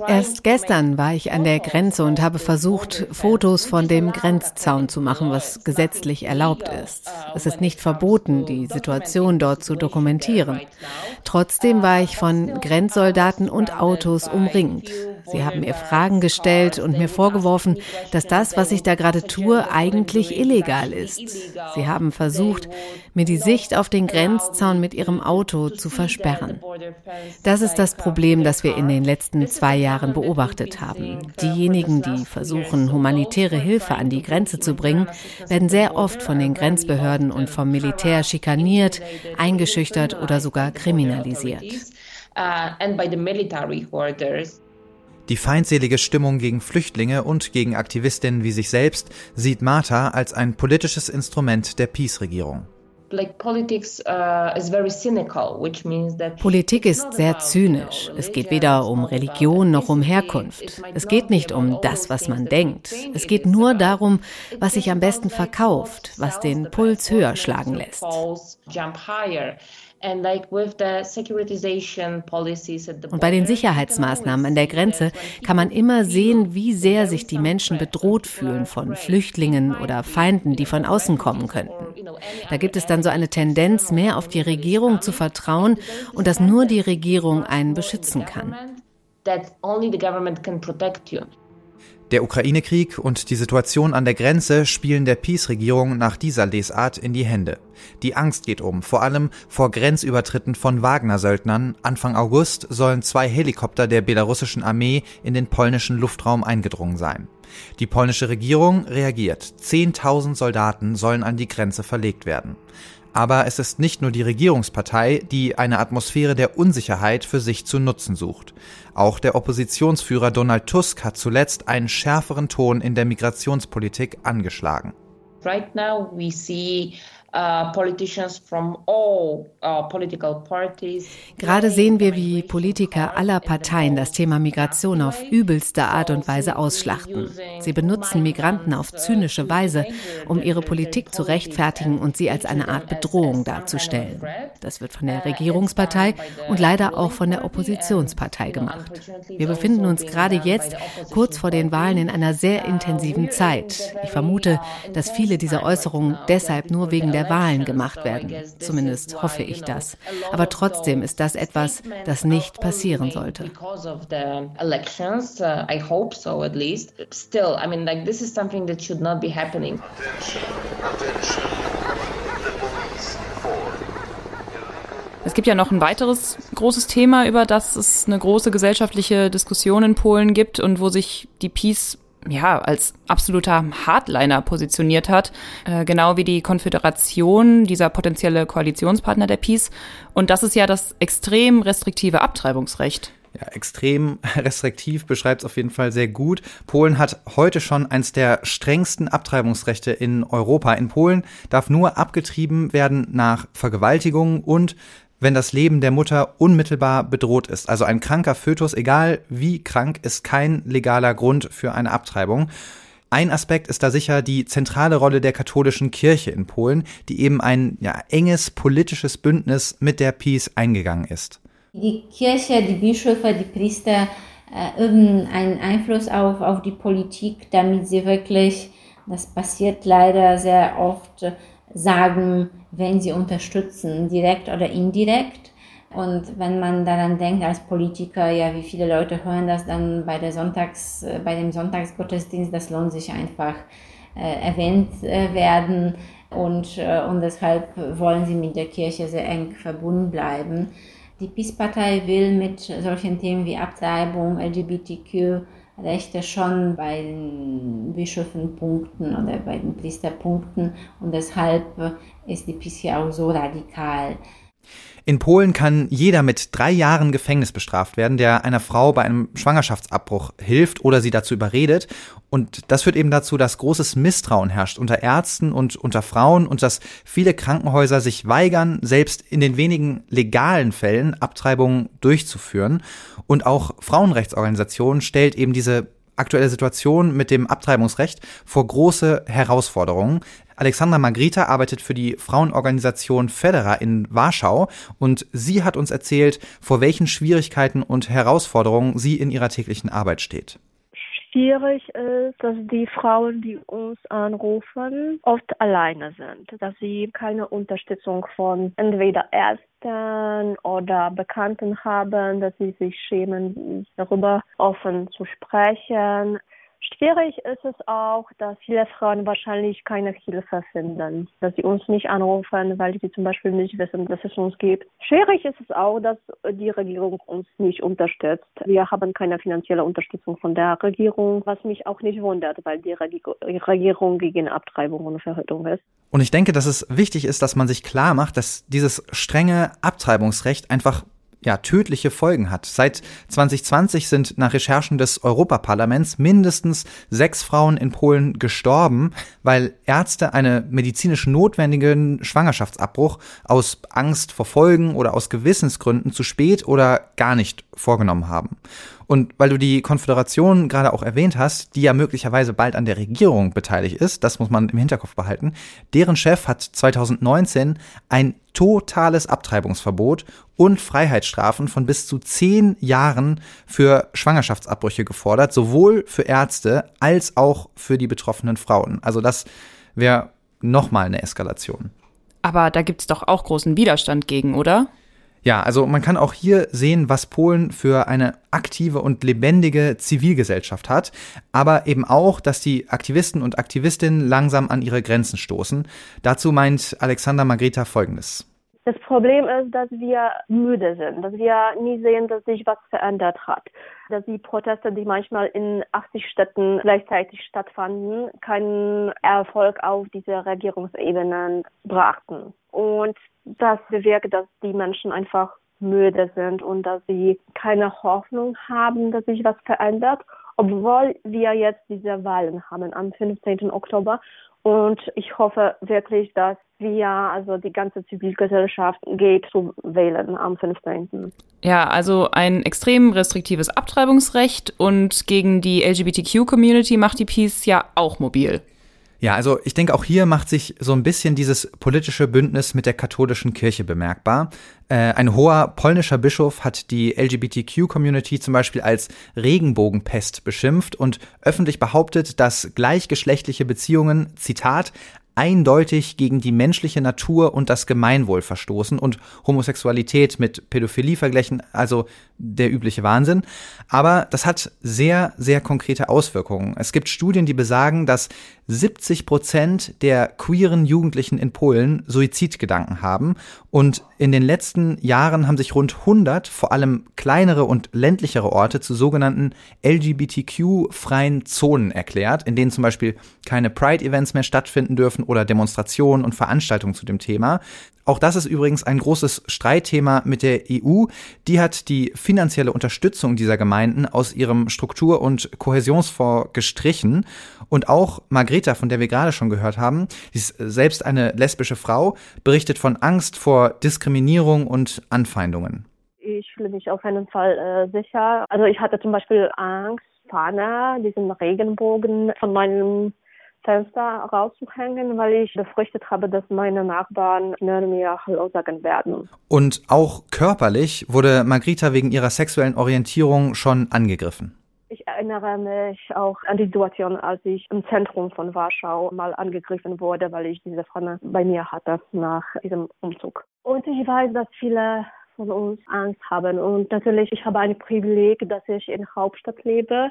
Erst gestern war ich an der Grenze und habe versucht, Fotos von dem Grenzzaun zu machen, was gesetzlich erlaubt ist. Es ist nicht verboten, die Situation dort zu dokumentieren. Trotzdem war ich von Grenzsoldaten und Autos umringt. Sie haben mir Fragen gestellt und mir vorgeworfen, dass das, was ich da gerade tue, eigentlich illegal ist. Sie haben versucht, mir die Sicht auf den Grenzzaun mit ihrem Auto zu versperren. Das ist das Problem, das wir in den letzten zwei Jahren beobachtet haben. Diejenigen, die versuchen, humanitäre Hilfe an die Grenze zu bringen, werden sehr oft von den Grenzbehörden und vom Militär schikaniert, eingeschüchtert oder sogar kriminalisiert. Die feindselige Stimmung gegen Flüchtlinge und gegen Aktivistinnen wie sich selbst sieht Martha als ein politisches Instrument der Peace-Regierung. Uh, Politik ist sehr zynisch. Es geht weder um Religion noch um Herkunft. Es geht nicht um das, was man denkt. Es geht nur darum, was sich am besten verkauft, was den Puls höher schlagen lässt. Und bei den Sicherheitsmaßnahmen an der Grenze kann man immer sehen, wie sehr sich die Menschen bedroht fühlen von Flüchtlingen oder Feinden, die von außen kommen könnten. Da gibt es dann so eine Tendenz, mehr auf die Regierung zu vertrauen und dass nur die Regierung einen beschützen kann. Der Ukraine-Krieg und die Situation an der Grenze spielen der Peace-Regierung nach dieser Lesart in die Hände. Die Angst geht um, vor allem vor Grenzübertritten von Wagner-Söldnern. Anfang August sollen zwei Helikopter der belarussischen Armee in den polnischen Luftraum eingedrungen sein. Die polnische Regierung reagiert. Zehntausend Soldaten sollen an die Grenze verlegt werden. Aber es ist nicht nur die Regierungspartei, die eine Atmosphäre der Unsicherheit für sich zu nutzen sucht. Auch der Oppositionsführer Donald Tusk hat zuletzt einen schärferen Ton in der Migrationspolitik angeschlagen. Right now we see Gerade sehen wir, wie Politiker aller Parteien das Thema Migration auf übelste Art und Weise ausschlachten. Sie benutzen Migranten auf zynische Weise, um ihre Politik zu rechtfertigen und sie als eine Art Bedrohung darzustellen. Das wird von der Regierungspartei und leider auch von der Oppositionspartei gemacht. Wir befinden uns gerade jetzt kurz vor den Wahlen in einer sehr intensiven Zeit. Ich vermute, dass viele dieser Äußerungen deshalb nur wegen der der Wahlen gemacht werden. Zumindest hoffe ich das. Aber trotzdem ist das etwas, das nicht passieren sollte. Es gibt ja noch ein weiteres großes Thema, über das es eine große gesellschaftliche Diskussion in Polen gibt und wo sich die Peace ja, als absoluter Hardliner positioniert hat, äh, genau wie die Konföderation, dieser potenzielle Koalitionspartner der Peace. Und das ist ja das extrem restriktive Abtreibungsrecht. Ja, extrem restriktiv beschreibt es auf jeden Fall sehr gut. Polen hat heute schon eins der strengsten Abtreibungsrechte in Europa. In Polen darf nur abgetrieben werden nach Vergewaltigung und wenn das Leben der Mutter unmittelbar bedroht ist. Also ein kranker Fötus, egal wie krank, ist kein legaler Grund für eine Abtreibung. Ein Aspekt ist da sicher die zentrale Rolle der katholischen Kirche in Polen, die eben ein ja, enges politisches Bündnis mit der Peace eingegangen ist. Die Kirche, die Bischöfe, die Priester äh, üben einen Einfluss auf, auf die Politik, damit sie wirklich, das passiert leider sehr oft, sagen, wenn sie unterstützen, direkt oder indirekt. Und wenn man daran denkt als Politiker, ja, wie viele Leute hören das dann bei der Sonntags, äh, bei dem Sonntagsgottesdienst, das lohnt sich einfach äh, erwähnt äh, werden. Und, äh, und deshalb wollen sie mit der Kirche sehr eng verbunden bleiben. Die PiS-Partei will mit solchen Themen wie Abtreibung, LGBTQ, Rechte schon bei den Bischöfen punkten oder bei den Priesterpunkten und deshalb ist die hier auch so radikal. In Polen kann jeder mit drei Jahren Gefängnis bestraft werden, der einer Frau bei einem Schwangerschaftsabbruch hilft oder sie dazu überredet. Und das führt eben dazu, dass großes Misstrauen herrscht unter Ärzten und unter Frauen und dass viele Krankenhäuser sich weigern, selbst in den wenigen legalen Fällen Abtreibungen durchzuführen. Und auch Frauenrechtsorganisationen stellt eben diese aktuelle Situation mit dem Abtreibungsrecht vor große Herausforderungen. Alexandra Magrita arbeitet für die Frauenorganisation Federa in Warschau und sie hat uns erzählt, vor welchen Schwierigkeiten und Herausforderungen sie in ihrer täglichen Arbeit steht schwierig ist, dass die Frauen, die uns anrufen, oft alleine sind, dass sie keine Unterstützung von entweder Ärzten oder Bekannten haben, dass sie sich schämen, darüber offen zu sprechen. Schwierig ist es auch, dass viele Frauen wahrscheinlich keine Hilfe finden, dass sie uns nicht anrufen, weil sie zum Beispiel nicht wissen, dass es uns gibt. Schwierig ist es auch, dass die Regierung uns nicht unterstützt. Wir haben keine finanzielle Unterstützung von der Regierung, was mich auch nicht wundert, weil die Regierung gegen Abtreibung und Verhütung ist. Und ich denke, dass es wichtig ist, dass man sich klar macht, dass dieses strenge Abtreibungsrecht einfach ja, tödliche Folgen hat. Seit 2020 sind nach Recherchen des Europaparlaments mindestens sechs Frauen in Polen gestorben, weil Ärzte einen medizinisch notwendigen Schwangerschaftsabbruch aus Angst vor Folgen oder aus Gewissensgründen zu spät oder gar nicht vorgenommen haben. Und weil du die Konföderation gerade auch erwähnt hast, die ja möglicherweise bald an der Regierung beteiligt ist, das muss man im Hinterkopf behalten, deren Chef hat 2019 ein totales Abtreibungsverbot und Freiheitsstrafen von bis zu zehn Jahren für Schwangerschaftsabbrüche gefordert, sowohl für Ärzte als auch für die betroffenen Frauen. Also das wäre nochmal eine Eskalation. Aber da gibt es doch auch großen Widerstand gegen, oder? Ja, also man kann auch hier sehen, was Polen für eine aktive und lebendige Zivilgesellschaft hat, aber eben auch, dass die Aktivisten und Aktivistinnen langsam an ihre Grenzen stoßen. Dazu meint Alexander Margreta Folgendes. Das Problem ist, dass wir müde sind, dass wir nie sehen, dass sich was verändert hat. Dass die Proteste, die manchmal in 80 Städten gleichzeitig stattfanden, keinen Erfolg auf diese Regierungsebenen brachten. Und das bewirkt, dass die Menschen einfach müde sind und dass sie keine Hoffnung haben, dass sich was verändert, obwohl wir jetzt diese Wahlen haben am 15. Oktober. Und ich hoffe wirklich, dass wir, also die ganze Zivilgesellschaft, geht zu wählen am 15. Ja, also ein extrem restriktives Abtreibungsrecht und gegen die LGBTQ-Community macht die Peace ja auch mobil. Ja, also ich denke, auch hier macht sich so ein bisschen dieses politische Bündnis mit der katholischen Kirche bemerkbar. Äh, ein hoher polnischer Bischof hat die LGBTQ-Community zum Beispiel als Regenbogenpest beschimpft und öffentlich behauptet, dass gleichgeschlechtliche Beziehungen, Zitat, eindeutig gegen die menschliche Natur und das Gemeinwohl verstoßen und Homosexualität mit Pädophilie vergleichen, also der übliche Wahnsinn. Aber das hat sehr, sehr konkrete Auswirkungen. Es gibt Studien, die besagen, dass 70 Prozent der queeren Jugendlichen in Polen Suizidgedanken haben. Und in den letzten Jahren haben sich rund 100, vor allem kleinere und ländlichere Orte zu sogenannten LGBTQ-freien Zonen erklärt, in denen zum Beispiel keine Pride-Events mehr stattfinden dürfen oder Demonstrationen und Veranstaltungen zu dem Thema. Auch das ist übrigens ein großes Streitthema mit der EU. Die hat die finanzielle Unterstützung dieser Gemeinden aus ihrem Struktur- und Kohäsionsfonds gestrichen. Und auch Margreta, von der wir gerade schon gehört haben, sie ist selbst eine lesbische Frau, berichtet von Angst vor Diskriminierung und Anfeindungen. Ich fühle mich auf jeden Fall äh, sicher. Also ich hatte zum Beispiel Angst, Fahne, diesen Regenbogen von meinem Fenster rauszuhängen, weil ich befürchtet habe, dass meine Nachbarn mir Hallo sagen werden. Und auch körperlich wurde Margrita wegen ihrer sexuellen Orientierung schon angegriffen. Ich erinnere mich auch an die Situation, als ich im Zentrum von Warschau mal angegriffen wurde, weil ich diese Pfanne bei mir hatte nach diesem Umzug. Und ich weiß, dass viele von uns Angst haben. Und natürlich, ich habe ein Privileg, dass ich in der Hauptstadt lebe.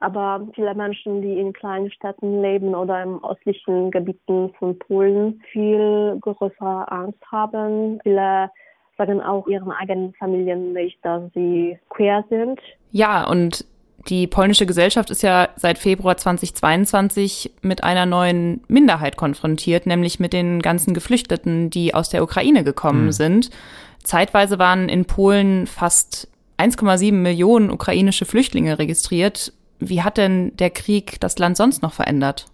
Aber viele Menschen, die in kleinen Städten leben oder im östlichen Gebieten von Polen, viel größere Angst haben. Viele sagen auch ihren eigenen Familien nicht, dass sie queer sind. Ja, und die polnische Gesellschaft ist ja seit Februar 2022 mit einer neuen Minderheit konfrontiert, nämlich mit den ganzen Geflüchteten, die aus der Ukraine gekommen mhm. sind. Zeitweise waren in Polen fast 1,7 Millionen ukrainische Flüchtlinge registriert. Wie hat denn der Krieg das Land sonst noch verändert?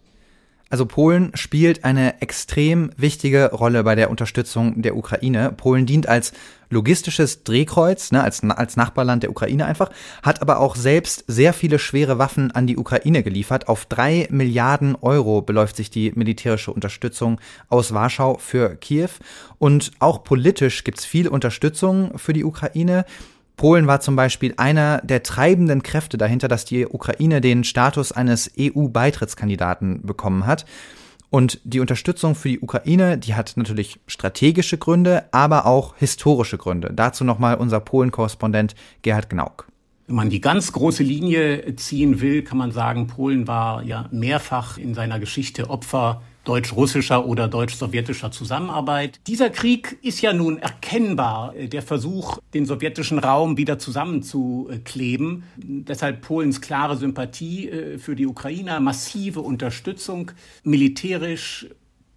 Also Polen spielt eine extrem wichtige Rolle bei der Unterstützung der Ukraine. Polen dient als logistisches Drehkreuz, ne, als, als Nachbarland der Ukraine einfach, hat aber auch selbst sehr viele schwere Waffen an die Ukraine geliefert. Auf drei Milliarden Euro beläuft sich die militärische Unterstützung aus Warschau für Kiew. Und auch politisch gibt's viel Unterstützung für die Ukraine. Polen war zum Beispiel einer der treibenden Kräfte dahinter, dass die Ukraine den Status eines EU-Beitrittskandidaten bekommen hat. Und die Unterstützung für die Ukraine, die hat natürlich strategische Gründe, aber auch historische Gründe. Dazu nochmal unser Polen-Korrespondent Gerhard Gnauk. Wenn man die ganz große Linie ziehen will, kann man sagen, Polen war ja mehrfach in seiner Geschichte Opfer deutsch-russischer oder deutsch-sowjetischer Zusammenarbeit. Dieser Krieg ist ja nun erkennbar äh, der Versuch, den sowjetischen Raum wieder zusammenzukleben. Deshalb Polens klare Sympathie äh, für die Ukrainer, massive Unterstützung militärisch,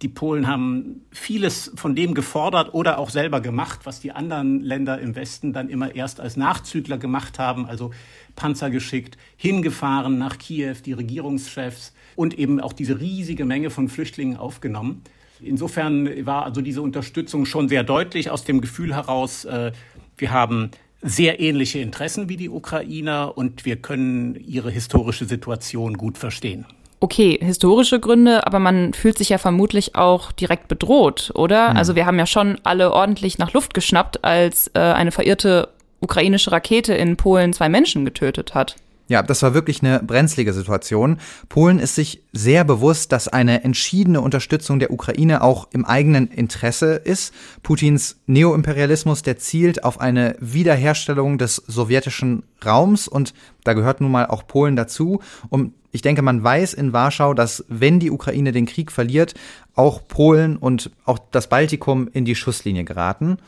die Polen haben vieles von dem gefordert oder auch selber gemacht, was die anderen Länder im Westen dann immer erst als Nachzügler gemacht haben, also Panzer geschickt, hingefahren nach Kiew, die Regierungschefs und eben auch diese riesige Menge von Flüchtlingen aufgenommen. Insofern war also diese Unterstützung schon sehr deutlich aus dem Gefühl heraus, äh, wir haben sehr ähnliche Interessen wie die Ukrainer und wir können ihre historische Situation gut verstehen okay, historische Gründe, aber man fühlt sich ja vermutlich auch direkt bedroht, oder? Mhm. Also wir haben ja schon alle ordentlich nach Luft geschnappt, als äh, eine verirrte ukrainische Rakete in Polen zwei Menschen getötet hat. Ja, das war wirklich eine brenzlige Situation. Polen ist sich sehr bewusst, dass eine entschiedene Unterstützung der Ukraine auch im eigenen Interesse ist. Putins Neoimperialismus, der zielt auf eine Wiederherstellung des sowjetischen Raums und da gehört nun mal auch Polen dazu. Und ich denke, man weiß in Warschau, dass wenn die Ukraine den Krieg verliert, auch Polen und auch das Baltikum in die Schusslinie geraten.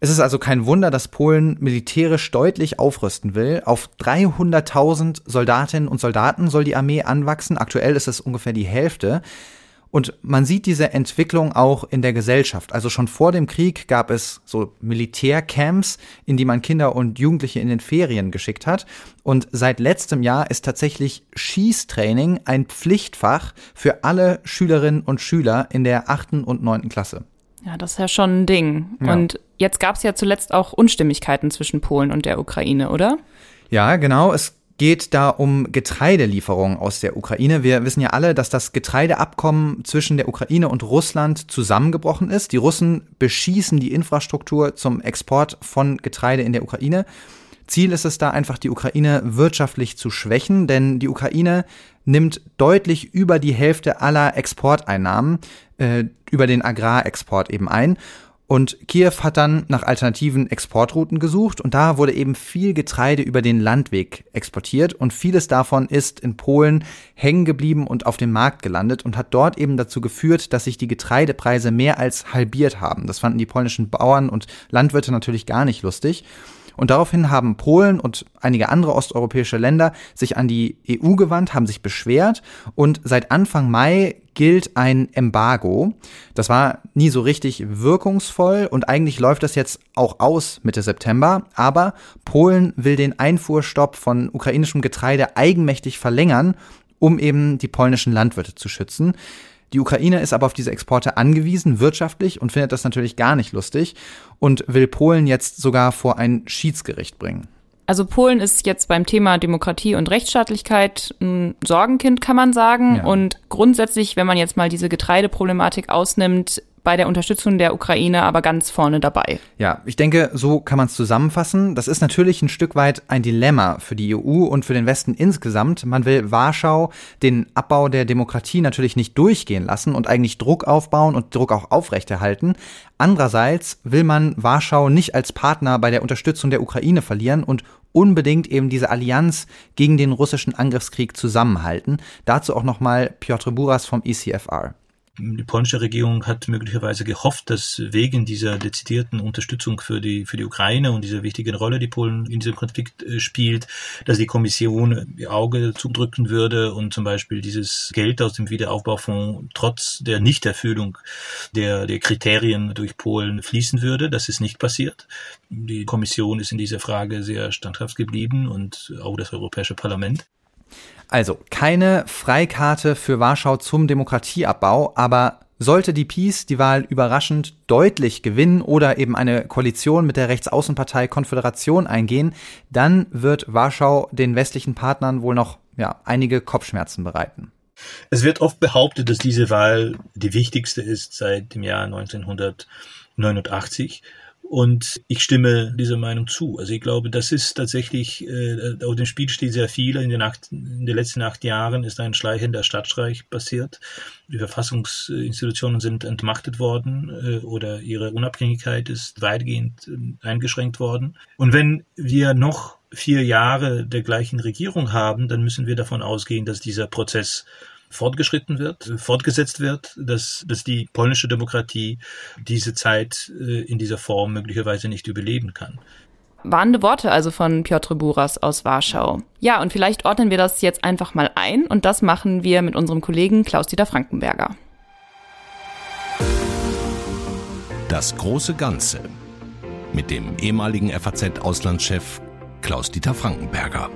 Es ist also kein Wunder, dass Polen militärisch deutlich aufrüsten will. Auf 300.000 Soldatinnen und Soldaten soll die Armee anwachsen. Aktuell ist es ungefähr die Hälfte. Und man sieht diese Entwicklung auch in der Gesellschaft. Also schon vor dem Krieg gab es so Militärcamps, in die man Kinder und Jugendliche in den Ferien geschickt hat. Und seit letztem Jahr ist tatsächlich Schießtraining ein Pflichtfach für alle Schülerinnen und Schüler in der achten und neunten Klasse. Ja, das ist ja schon ein Ding. Ja. Und jetzt gab es ja zuletzt auch Unstimmigkeiten zwischen Polen und der Ukraine, oder? Ja, genau. Es geht da um Getreidelieferungen aus der Ukraine. Wir wissen ja alle, dass das Getreideabkommen zwischen der Ukraine und Russland zusammengebrochen ist. Die Russen beschießen die Infrastruktur zum Export von Getreide in der Ukraine. Ziel ist es da einfach, die Ukraine wirtschaftlich zu schwächen, denn die Ukraine nimmt deutlich über die Hälfte aller Exporteinnahmen äh, über den Agrarexport eben ein. Und Kiew hat dann nach alternativen Exportrouten gesucht und da wurde eben viel Getreide über den Landweg exportiert und vieles davon ist in Polen hängen geblieben und auf dem Markt gelandet und hat dort eben dazu geführt, dass sich die Getreidepreise mehr als halbiert haben. Das fanden die polnischen Bauern und Landwirte natürlich gar nicht lustig. Und daraufhin haben Polen und einige andere osteuropäische Länder sich an die EU gewandt, haben sich beschwert und seit Anfang Mai gilt ein Embargo. Das war nie so richtig wirkungsvoll und eigentlich läuft das jetzt auch aus Mitte September. Aber Polen will den Einfuhrstopp von ukrainischem Getreide eigenmächtig verlängern, um eben die polnischen Landwirte zu schützen. Die Ukraine ist aber auf diese Exporte angewiesen, wirtschaftlich, und findet das natürlich gar nicht lustig und will Polen jetzt sogar vor ein Schiedsgericht bringen. Also Polen ist jetzt beim Thema Demokratie und Rechtsstaatlichkeit ein Sorgenkind, kann man sagen. Ja. Und grundsätzlich, wenn man jetzt mal diese Getreideproblematik ausnimmt, bei der Unterstützung der Ukraine aber ganz vorne dabei. Ja, ich denke, so kann man es zusammenfassen. Das ist natürlich ein Stück weit ein Dilemma für die EU und für den Westen insgesamt. Man will Warschau den Abbau der Demokratie natürlich nicht durchgehen lassen und eigentlich Druck aufbauen und Druck auch aufrechterhalten. Andererseits will man Warschau nicht als Partner bei der Unterstützung der Ukraine verlieren und unbedingt eben diese Allianz gegen den russischen Angriffskrieg zusammenhalten. Dazu auch nochmal Piotr Buras vom ECFR die polnische Regierung hat möglicherweise gehofft, dass wegen dieser dezidierten Unterstützung für die, für die Ukraine und dieser wichtigen Rolle, die Polen in diesem Konflikt äh, spielt, dass die Kommission ihr Auge zudrücken würde und zum Beispiel dieses Geld aus dem Wiederaufbaufonds trotz der Nichterfüllung der, der Kriterien durch Polen fließen würde. Das ist nicht passiert. Die Kommission ist in dieser Frage sehr standhaft geblieben und auch das Europäische Parlament. Also keine Freikarte für Warschau zum Demokratieabbau, aber sollte die Peace die Wahl überraschend deutlich gewinnen oder eben eine Koalition mit der Rechtsaußenpartei Konföderation eingehen, dann wird Warschau den westlichen Partnern wohl noch ja, einige Kopfschmerzen bereiten. Es wird oft behauptet, dass diese Wahl die wichtigste ist seit dem Jahr 1989. Und ich stimme dieser Meinung zu. Also ich glaube, das ist tatsächlich, äh, auf dem Spiel steht sehr viel. In den, acht, in den letzten acht Jahren ist ein schleichender Stadtstreich passiert. Die Verfassungsinstitutionen sind entmachtet worden äh, oder ihre Unabhängigkeit ist weitgehend äh, eingeschränkt worden. Und wenn wir noch vier Jahre der gleichen Regierung haben, dann müssen wir davon ausgehen, dass dieser Prozess fortgeschritten wird, fortgesetzt wird, dass, dass die polnische Demokratie diese Zeit äh, in dieser Form möglicherweise nicht überleben kann. Warnende Worte also von Piotr Buras aus Warschau. Ja, und vielleicht ordnen wir das jetzt einfach mal ein und das machen wir mit unserem Kollegen Klaus-Dieter Frankenberger. Das große Ganze mit dem ehemaligen FAZ-Auslandschef Klaus-Dieter Frankenberger.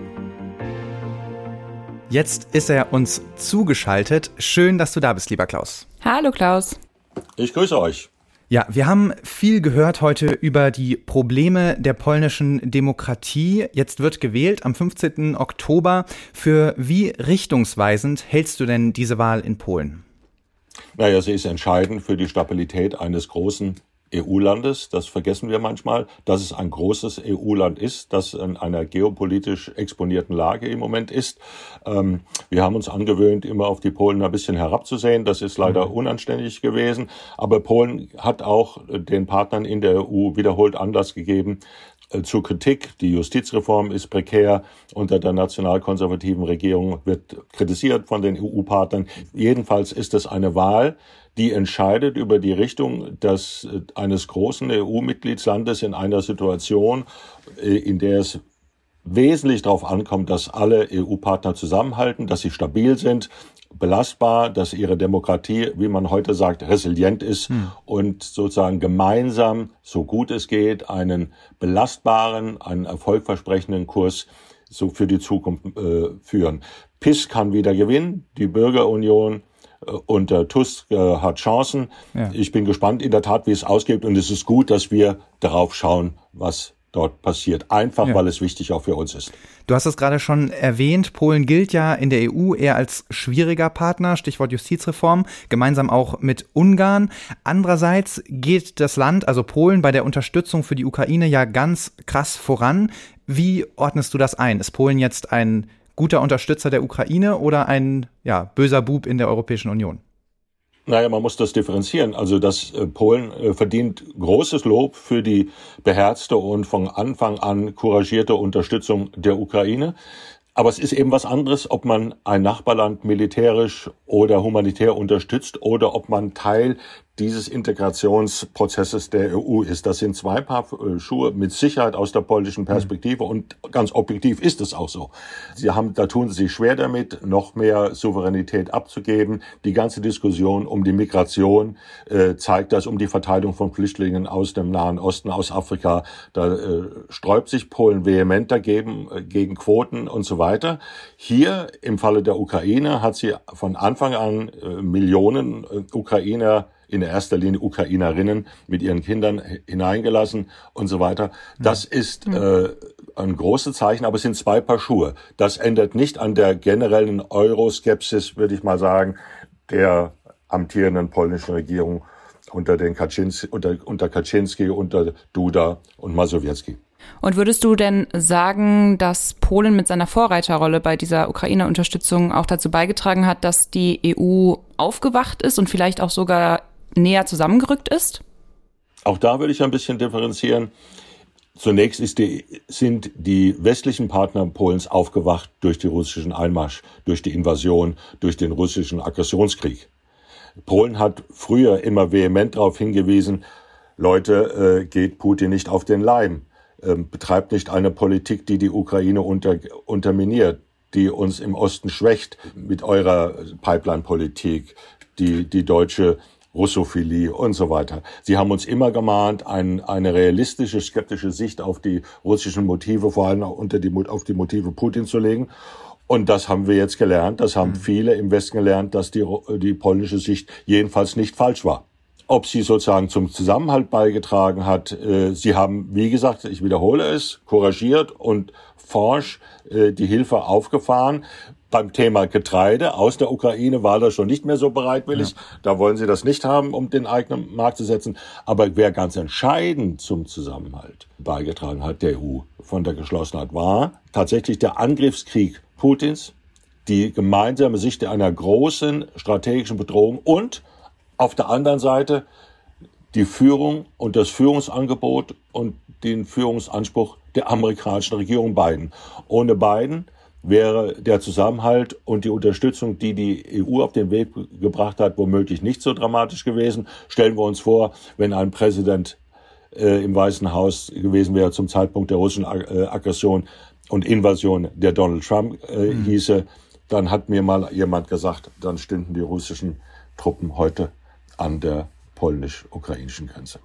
Jetzt ist er uns zugeschaltet. Schön, dass du da bist, lieber Klaus. Hallo Klaus. Ich grüße euch. Ja, wir haben viel gehört heute über die Probleme der polnischen Demokratie. Jetzt wird gewählt am 15. Oktober. Für wie richtungsweisend hältst du denn diese Wahl in Polen? Naja, sie ist entscheidend für die Stabilität eines großen EU-Landes. Das vergessen wir manchmal, dass es ein großes EU-Land ist, das in einer geopolitisch exponierten Lage im Moment ist. Ähm, wir haben uns angewöhnt, immer auf die Polen ein bisschen herabzusehen. Das ist leider mhm. unanständig gewesen. Aber Polen hat auch den Partnern in der EU wiederholt Anlass gegeben, äh, zur Kritik. Die Justizreform ist prekär. Unter der nationalkonservativen Regierung wird kritisiert von den EU-Partnern. Jedenfalls ist es eine Wahl, die entscheidet über die Richtung des, äh, eines großen EU-Mitgliedslandes in einer Situation, äh, in der es wesentlich darauf ankommt, dass alle EU-Partner zusammenhalten, dass sie stabil sind, belastbar, dass ihre Demokratie, wie man heute sagt, resilient ist hm. und sozusagen gemeinsam, so gut es geht, einen belastbaren, einen erfolgversprechenden Kurs so für die Zukunft äh, führen. PIS kann wieder gewinnen, die Bürgerunion äh, unter Tusk äh, hat Chancen. Ja. Ich bin gespannt in der Tat, wie es ausgeht und es ist gut, dass wir darauf schauen, was dort passiert. Einfach, ja. weil es wichtig auch für uns ist. Du hast es gerade schon erwähnt, Polen gilt ja in der EU eher als schwieriger Partner, Stichwort Justizreform, gemeinsam auch mit Ungarn. Andererseits geht das Land, also Polen, bei der Unterstützung für die Ukraine ja ganz krass voran. Wie ordnest du das ein? Ist Polen jetzt ein guter Unterstützer der Ukraine oder ein ja, böser Bub in der Europäischen Union? Naja, man muss das differenzieren. Also das äh, Polen äh, verdient großes Lob für die beherzte und von Anfang an couragierte Unterstützung der Ukraine. Aber es ist eben was anderes, ob man ein Nachbarland militärisch oder humanitär unterstützt oder ob man Teil dieses Integrationsprozesses der EU ist. Das sind zwei Paar äh, Schuhe mit Sicherheit aus der polnischen Perspektive und ganz objektiv ist es auch so. Sie haben, da tun sie sich schwer damit, noch mehr Souveränität abzugeben. Die ganze Diskussion um die Migration äh, zeigt das, um die Verteilung von Flüchtlingen aus dem Nahen Osten, aus Afrika. Da äh, sträubt sich Polen vehement dagegen, äh, gegen Quoten und so weiter. Hier im Falle der Ukraine hat sie von Anfang an äh, Millionen Ukrainer in erster Linie Ukrainerinnen mit ihren Kindern hineingelassen und so weiter. Das ist äh, ein großes Zeichen, aber es sind zwei Paar Schuhe. Das ändert nicht an der generellen Euroskepsis, würde ich mal sagen, der amtierenden polnischen Regierung unter den Kaczynski, unter, unter Kaczynski, unter Duda und Masowiecki. Und würdest du denn sagen, dass Polen mit seiner Vorreiterrolle bei dieser Ukraine-Unterstützung auch dazu beigetragen hat, dass die EU aufgewacht ist und vielleicht auch sogar näher zusammengerückt ist? Auch da würde ich ein bisschen differenzieren. Zunächst die, sind die westlichen Partner Polens aufgewacht durch den russischen Einmarsch, durch die Invasion, durch den russischen Aggressionskrieg. Polen hat früher immer vehement darauf hingewiesen, Leute, äh, geht Putin nicht auf den Leim, äh, betreibt nicht eine Politik, die die Ukraine unter, unterminiert, die uns im Osten schwächt mit eurer Pipeline-Politik, die die deutsche Russophilie und so weiter. Sie haben uns immer gemahnt, ein, eine realistische, skeptische Sicht auf die russischen Motive, vor allem unter die, auf die Motive Putin zu legen. Und das haben wir jetzt gelernt, das haben mhm. viele im Westen gelernt, dass die, die polnische Sicht jedenfalls nicht falsch war ob sie sozusagen zum Zusammenhalt beigetragen hat. Äh, sie haben, wie gesagt, ich wiederhole es, couragiert und forsch äh, die Hilfe aufgefahren beim Thema Getreide aus der Ukraine war das schon nicht mehr so bereitwillig. Ja. Da wollen sie das nicht haben, um den eigenen Markt zu setzen. Aber wer ganz entscheidend zum Zusammenhalt beigetragen hat, der EU von der Geschlossenheit, war tatsächlich der Angriffskrieg Putins, die gemeinsame Sicht einer großen strategischen Bedrohung und auf der anderen Seite die Führung und das Führungsangebot und den Führungsanspruch der amerikanischen Regierung Biden. Ohne Biden wäre der Zusammenhalt und die Unterstützung, die die EU auf den Weg gebracht hat, womöglich nicht so dramatisch gewesen. Stellen wir uns vor, wenn ein Präsident äh, im Weißen Haus gewesen wäre zum Zeitpunkt der russischen äh, Aggression und Invasion, der Donald Trump äh, mhm. hieße, dann hat mir mal jemand gesagt, dann stünden die russischen Truppen heute an der polnisch-ukrainischen Grenze.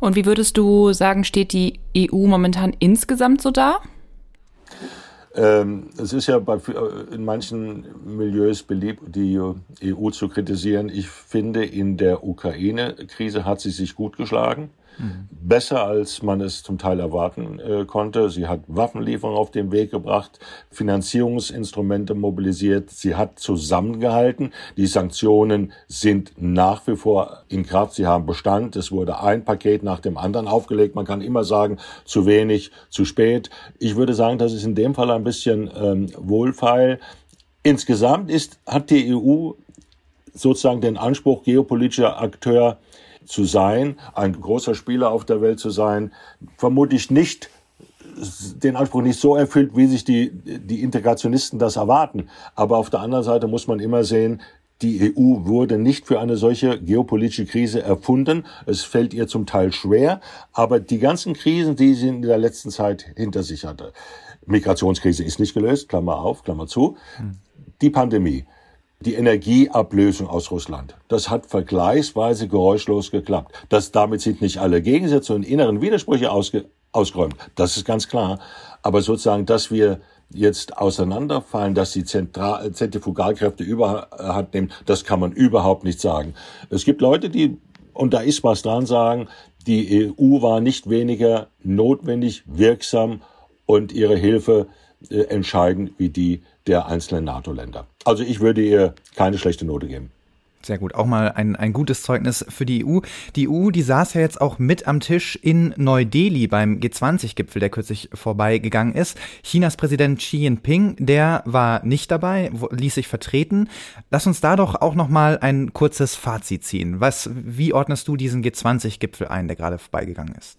Und wie würdest du sagen, steht die EU momentan insgesamt so da? Ähm, es ist ja bei, äh, in manchen Milieus beliebt, die EU zu kritisieren. Ich finde, in der Ukraine-Krise hat sie sich gut geschlagen. Mhm. besser, als man es zum Teil erwarten äh, konnte. Sie hat Waffenlieferungen auf den Weg gebracht, Finanzierungsinstrumente mobilisiert, sie hat zusammengehalten. Die Sanktionen sind nach wie vor in Kraft, sie haben Bestand. Es wurde ein Paket nach dem anderen aufgelegt. Man kann immer sagen, zu wenig, zu spät. Ich würde sagen, das ist in dem Fall ein bisschen ähm, wohlfeil. Insgesamt ist, hat die EU sozusagen den Anspruch, geopolitischer Akteur zu sein, ein großer Spieler auf der Welt zu sein, vermutlich nicht den Anspruch nicht so erfüllt, wie sich die, die Integrationisten das erwarten. Aber auf der anderen Seite muss man immer sehen, die EU wurde nicht für eine solche geopolitische Krise erfunden. Es fällt ihr zum Teil schwer, aber die ganzen Krisen, die sie in der letzten Zeit hinter sich hatte, Migrationskrise ist nicht gelöst, Klammer auf, Klammer zu, die Pandemie, die Energieablösung aus Russland. Das hat vergleichsweise geräuschlos geklappt. Das, damit sind nicht alle Gegensätze und inneren Widersprüche ausge, ausgeräumt. Das ist ganz klar. Aber sozusagen, dass wir jetzt auseinanderfallen, dass die Zentral Zentrifugalkräfte überhand nehmen, das kann man überhaupt nicht sagen. Es gibt Leute, die, und da ist was dran, sagen, die EU war nicht weniger notwendig, wirksam und ihre Hilfe äh, entscheidend wie die der einzelnen NATO-Länder. Also ich würde ihr keine schlechte Note geben. Sehr gut, auch mal ein, ein gutes Zeugnis für die EU. Die EU, die saß ja jetzt auch mit am Tisch in Neu-Delhi beim G20-Gipfel, der kürzlich vorbeigegangen ist. Chinas Präsident Xi Jinping, der war nicht dabei, ließ sich vertreten. Lass uns da doch auch noch mal ein kurzes Fazit ziehen. Was, wie ordnest du diesen G20-Gipfel ein, der gerade vorbeigegangen ist?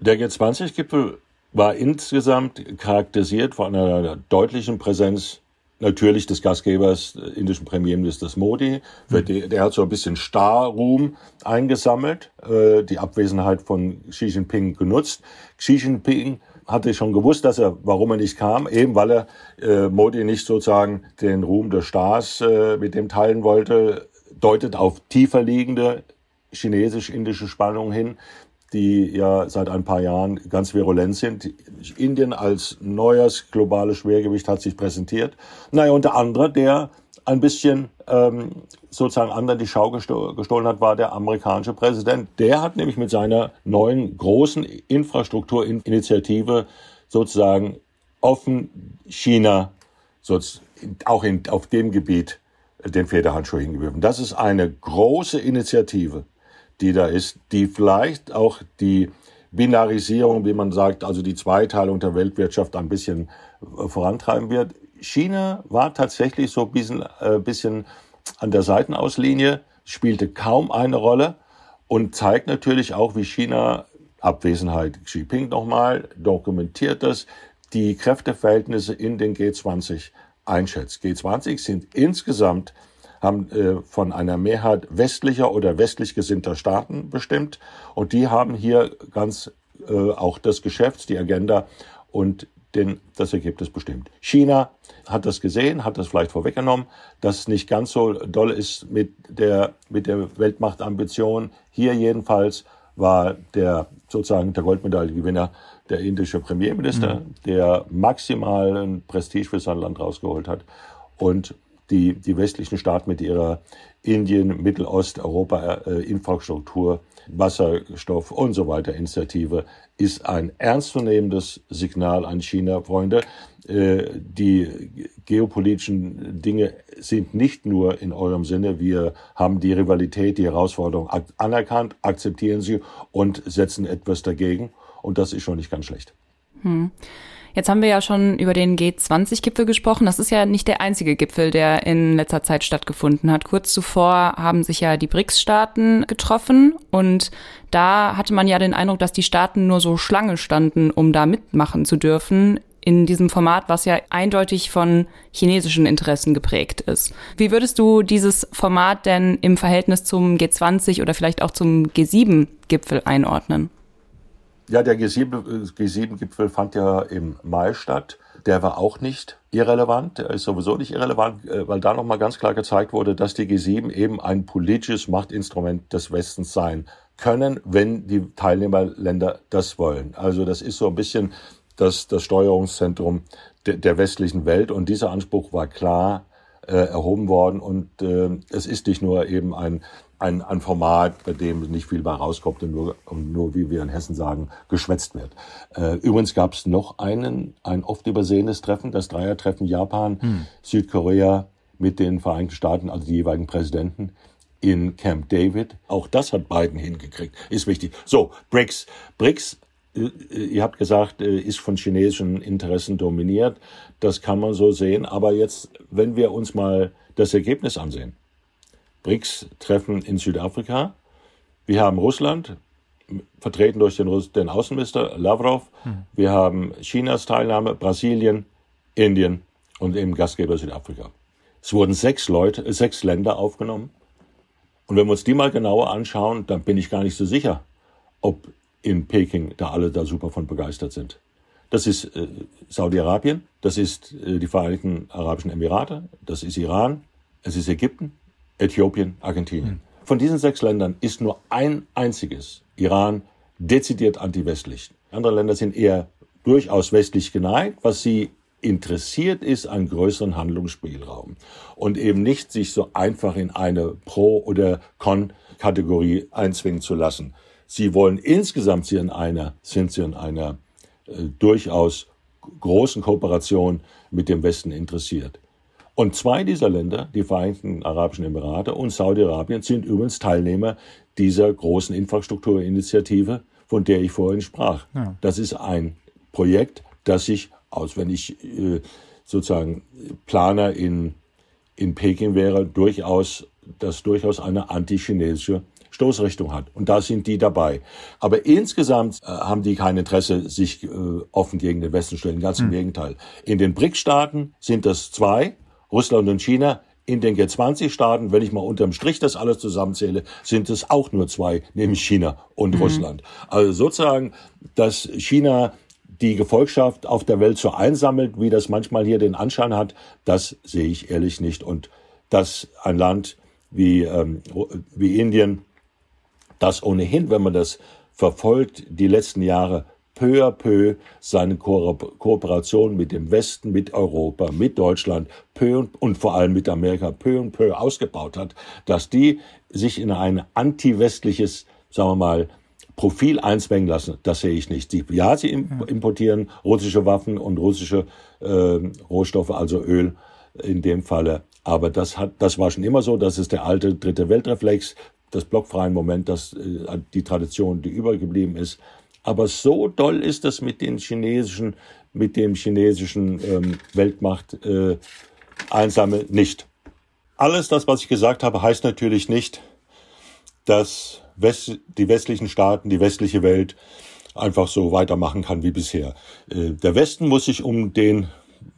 Der G20-Gipfel war insgesamt charakterisiert von einer deutlichen Präsenz natürlich des Gastgebers, äh, indischen Premierministers Modi. Mhm. Der, der, hat so ein bisschen Starruhm eingesammelt, äh, die Abwesenheit von Xi Jinping genutzt. Xi Jinping hatte schon gewusst, dass er, warum er nicht kam, eben weil er äh, Modi nicht sozusagen den Ruhm des Stars äh, mit dem teilen wollte, deutet auf tiefer liegende chinesisch-indische Spannungen hin die ja seit ein paar Jahren ganz virulent sind. Indien als neues globales Schwergewicht hat sich präsentiert. Naja, und der andere, der ein bisschen ähm, sozusagen anderen die Schau gestohlen hat, war der amerikanische Präsident. Der hat nämlich mit seiner neuen großen Infrastrukturinitiative sozusagen offen China auch in, auf dem Gebiet den Federhandschuh hingeworfen. Das ist eine große Initiative die da ist, die vielleicht auch die Binarisierung, wie man sagt, also die Zweiteilung der Weltwirtschaft ein bisschen äh, vorantreiben wird. China war tatsächlich so ein bisschen, äh, bisschen an der Seitenauslinie, spielte kaum eine Rolle und zeigt natürlich auch, wie China Abwesenheit Xi Jinping nochmal dokumentiert das, die Kräfteverhältnisse in den G20 einschätzt. G20 sind insgesamt haben äh, von einer Mehrheit westlicher oder westlich gesinnter Staaten bestimmt. Und die haben hier ganz äh, auch das Geschäft, die Agenda und den, das Ergebnis bestimmt. China hat das gesehen, hat das vielleicht vorweggenommen, dass es nicht ganz so doll ist mit der, mit der Weltmachtambition. Hier jedenfalls war der sozusagen der Goldmedaillengewinner der indische Premierminister, mhm. der maximalen Prestige für sein Land rausgeholt hat. Und die, die westlichen Staaten mit ihrer Indien, Mittelost, Europa äh, Infrastruktur, Wasserstoff und so weiter Initiative ist ein ernstzunehmendes Signal an China, Freunde. Äh, die geopolitischen Dinge sind nicht nur in eurem Sinne. Wir haben die Rivalität, die Herausforderung anerkannt, akzeptieren sie und setzen etwas dagegen. Und das ist schon nicht ganz schlecht. Hm. Jetzt haben wir ja schon über den G20-Gipfel gesprochen. Das ist ja nicht der einzige Gipfel, der in letzter Zeit stattgefunden hat. Kurz zuvor haben sich ja die BRICS-Staaten getroffen und da hatte man ja den Eindruck, dass die Staaten nur so Schlange standen, um da mitmachen zu dürfen in diesem Format, was ja eindeutig von chinesischen Interessen geprägt ist. Wie würdest du dieses Format denn im Verhältnis zum G20 oder vielleicht auch zum G7-Gipfel einordnen? Ja, der G7-Gipfel fand ja im Mai statt. Der war auch nicht irrelevant. Der ist sowieso nicht irrelevant, äh, weil da nochmal ganz klar gezeigt wurde, dass die G7 eben ein politisches Machtinstrument des Westens sein können, wenn die Teilnehmerländer das wollen. Also das ist so ein bisschen das, das Steuerungszentrum de, der westlichen Welt und dieser Anspruch war klar äh, erhoben worden und äh, es ist nicht nur eben ein ein, ein Format, bei dem nicht viel bei rauskommt und nur, und nur, wie wir in Hessen sagen, geschwätzt wird. Äh, übrigens gab es noch einen, ein oft übersehenes Treffen, das Dreiertreffen Japan, hm. Südkorea mit den Vereinigten Staaten, also die jeweiligen Präsidenten in Camp David. Auch das hat Biden hingekriegt. Ist wichtig. So, BRICS. BRICS, äh, ihr habt gesagt, äh, ist von chinesischen Interessen dominiert. Das kann man so sehen. Aber jetzt, wenn wir uns mal das Ergebnis ansehen. BRICS-Treffen in Südafrika. Wir haben Russland, vertreten durch den, den Außenminister Lavrov. Hm. Wir haben Chinas Teilnahme, Brasilien, Indien und eben Gastgeber Südafrika. Es wurden sechs Leute, sechs Länder aufgenommen. Und wenn wir uns die mal genauer anschauen, dann bin ich gar nicht so sicher, ob in Peking da alle da super von begeistert sind. Das ist äh, Saudi-Arabien, das ist äh, die Vereinigten Arabischen Emirate, das ist Iran, es ist Ägypten, Äthiopien, Argentinien. Von diesen sechs Ländern ist nur ein einziges, Iran, dezidiert anti-westlich. Andere Länder sind eher durchaus westlich geneigt, was sie interessiert ist an größeren Handlungsspielraum und eben nicht sich so einfach in eine Pro- oder Con-Kategorie einzwingen zu lassen. Sie wollen insgesamt sie in einer, sind sie in einer äh, durchaus großen Kooperation mit dem Westen interessiert. Und zwei dieser Länder, die Vereinigten Arabischen Emirate und Saudi-Arabien, sind übrigens Teilnehmer dieser großen Infrastrukturinitiative, von der ich vorhin sprach. Ja. Das ist ein Projekt, das sich aus, wenn ich äh, sozusagen Planer in, in Peking wäre, durchaus, das durchaus eine antichinesische Stoßrichtung hat. Und da sind die dabei. Aber insgesamt äh, haben die kein Interesse, sich äh, offen gegen den Westen zu stellen. Ganz im hm. Gegenteil. In den BRIC-Staaten sind das zwei, Russland und China. In den G20-Staaten, wenn ich mal unterm Strich das alles zusammenzähle, sind es auch nur zwei, nämlich China und mhm. Russland. Also sozusagen, dass China die Gefolgschaft auf der Welt so einsammelt, wie das manchmal hier den Anschein hat, das sehe ich ehrlich nicht. Und dass ein Land wie, ähm, wie Indien, das ohnehin, wenn man das verfolgt, die letzten Jahre peu à peu seine Ko Kooperation mit dem Westen, mit Europa, mit Deutschland peu und, und vor allem mit Amerika peu und peu ausgebaut hat, dass die sich in ein anti-westliches, sagen wir mal, Profil einzwängen lassen, das sehe ich nicht. Sie, ja, sie importieren russische Waffen und russische äh, Rohstoffe, also Öl in dem Falle. Aber das hat, das war schon immer so. Das ist der alte dritte Weltreflex, das blockfreie Moment, das äh, die Tradition, die übergeblieben ist. Aber so doll ist das mit den chinesischen, mit dem chinesischen ähm, Weltmacht äh, einsame nicht. Alles das, was ich gesagt habe, heißt natürlich nicht, dass West, die westlichen Staaten, die westliche Welt einfach so weitermachen kann wie bisher. Äh, der Westen muss sich um den,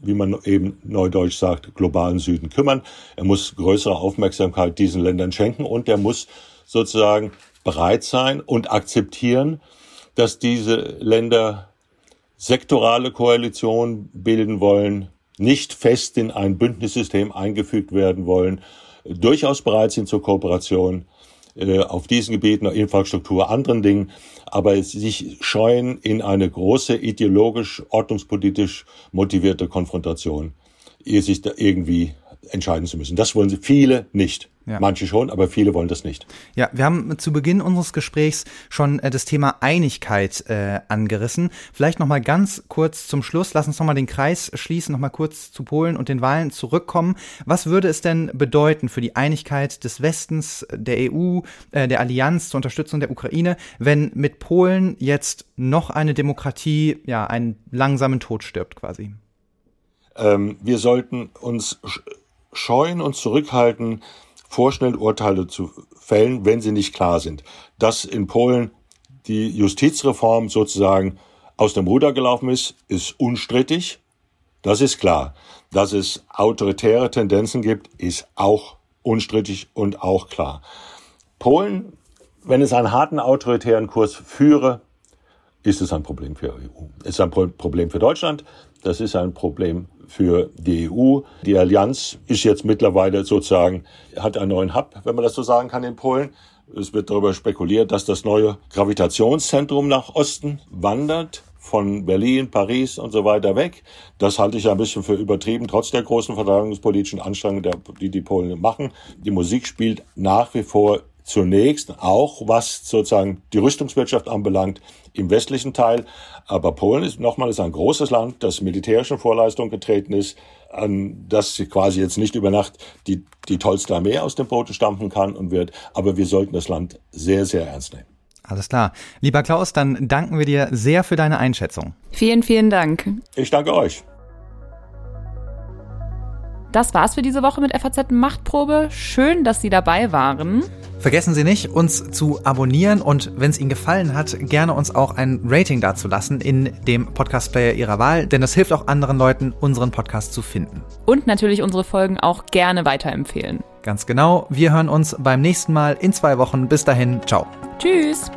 wie man eben neudeutsch sagt, globalen Süden kümmern. Er muss größere Aufmerksamkeit diesen Ländern schenken und er muss sozusagen bereit sein und akzeptieren, dass diese Länder sektorale Koalitionen bilden wollen, nicht fest in ein Bündnissystem eingefügt werden wollen, durchaus bereit sind zur Kooperation, äh, auf diesen Gebieten, Infrastruktur, anderen Dingen, aber sich scheuen in eine große ideologisch, ordnungspolitisch motivierte Konfrontation, sich da irgendwie entscheiden zu müssen. Das wollen sie viele nicht. Ja. Manche schon, aber viele wollen das nicht. Ja, wir haben zu Beginn unseres Gesprächs schon äh, das Thema Einigkeit äh, angerissen. Vielleicht noch mal ganz kurz zum Schluss. Lass uns noch mal den Kreis schließen, noch mal kurz zu Polen und den Wahlen zurückkommen. Was würde es denn bedeuten für die Einigkeit des Westens, der EU, äh, der Allianz zur Unterstützung der Ukraine, wenn mit Polen jetzt noch eine Demokratie ja einen langsamen Tod stirbt quasi? Ähm, wir sollten uns scheuen und zurückhalten, vorschnell Urteile zu fällen, wenn sie nicht klar sind. Dass in Polen die Justizreform sozusagen aus dem Ruder gelaufen ist, ist unstrittig. Das ist klar. Dass es autoritäre Tendenzen gibt, ist auch unstrittig und auch klar. Polen, wenn es einen harten autoritären Kurs führe, ist es ein Problem für die EU. Es ist ein Problem für Deutschland. Das ist ein Problem für die EU. Die Allianz ist jetzt mittlerweile sozusagen, hat einen neuen Hub, wenn man das so sagen kann, in Polen. Es wird darüber spekuliert, dass das neue Gravitationszentrum nach Osten wandert von Berlin, Paris und so weiter weg. Das halte ich ein bisschen für übertrieben, trotz der großen verteidigungspolitischen Anstrengungen, die die Polen machen. Die Musik spielt nach wie vor zunächst auch, was sozusagen die Rüstungswirtschaft anbelangt, im westlichen Teil. Aber Polen ist nochmal ist ein großes Land, das militärische Vorleistung getreten ist, an das quasi jetzt nicht über Nacht die, die tollste Armee aus dem Boden stampfen kann und wird. Aber wir sollten das Land sehr, sehr ernst nehmen. Alles klar. Lieber Klaus, dann danken wir dir sehr für deine Einschätzung. Vielen, vielen Dank. Ich danke euch. Das war's für diese Woche mit FAZ Machtprobe. Schön, dass Sie dabei waren. Vergessen Sie nicht, uns zu abonnieren und wenn es Ihnen gefallen hat, gerne uns auch ein Rating dazulassen in dem Podcast-Player Ihrer Wahl, denn das hilft auch anderen Leuten, unseren Podcast zu finden. Und natürlich unsere Folgen auch gerne weiterempfehlen. Ganz genau. Wir hören uns beim nächsten Mal in zwei Wochen. Bis dahin. Ciao. Tschüss.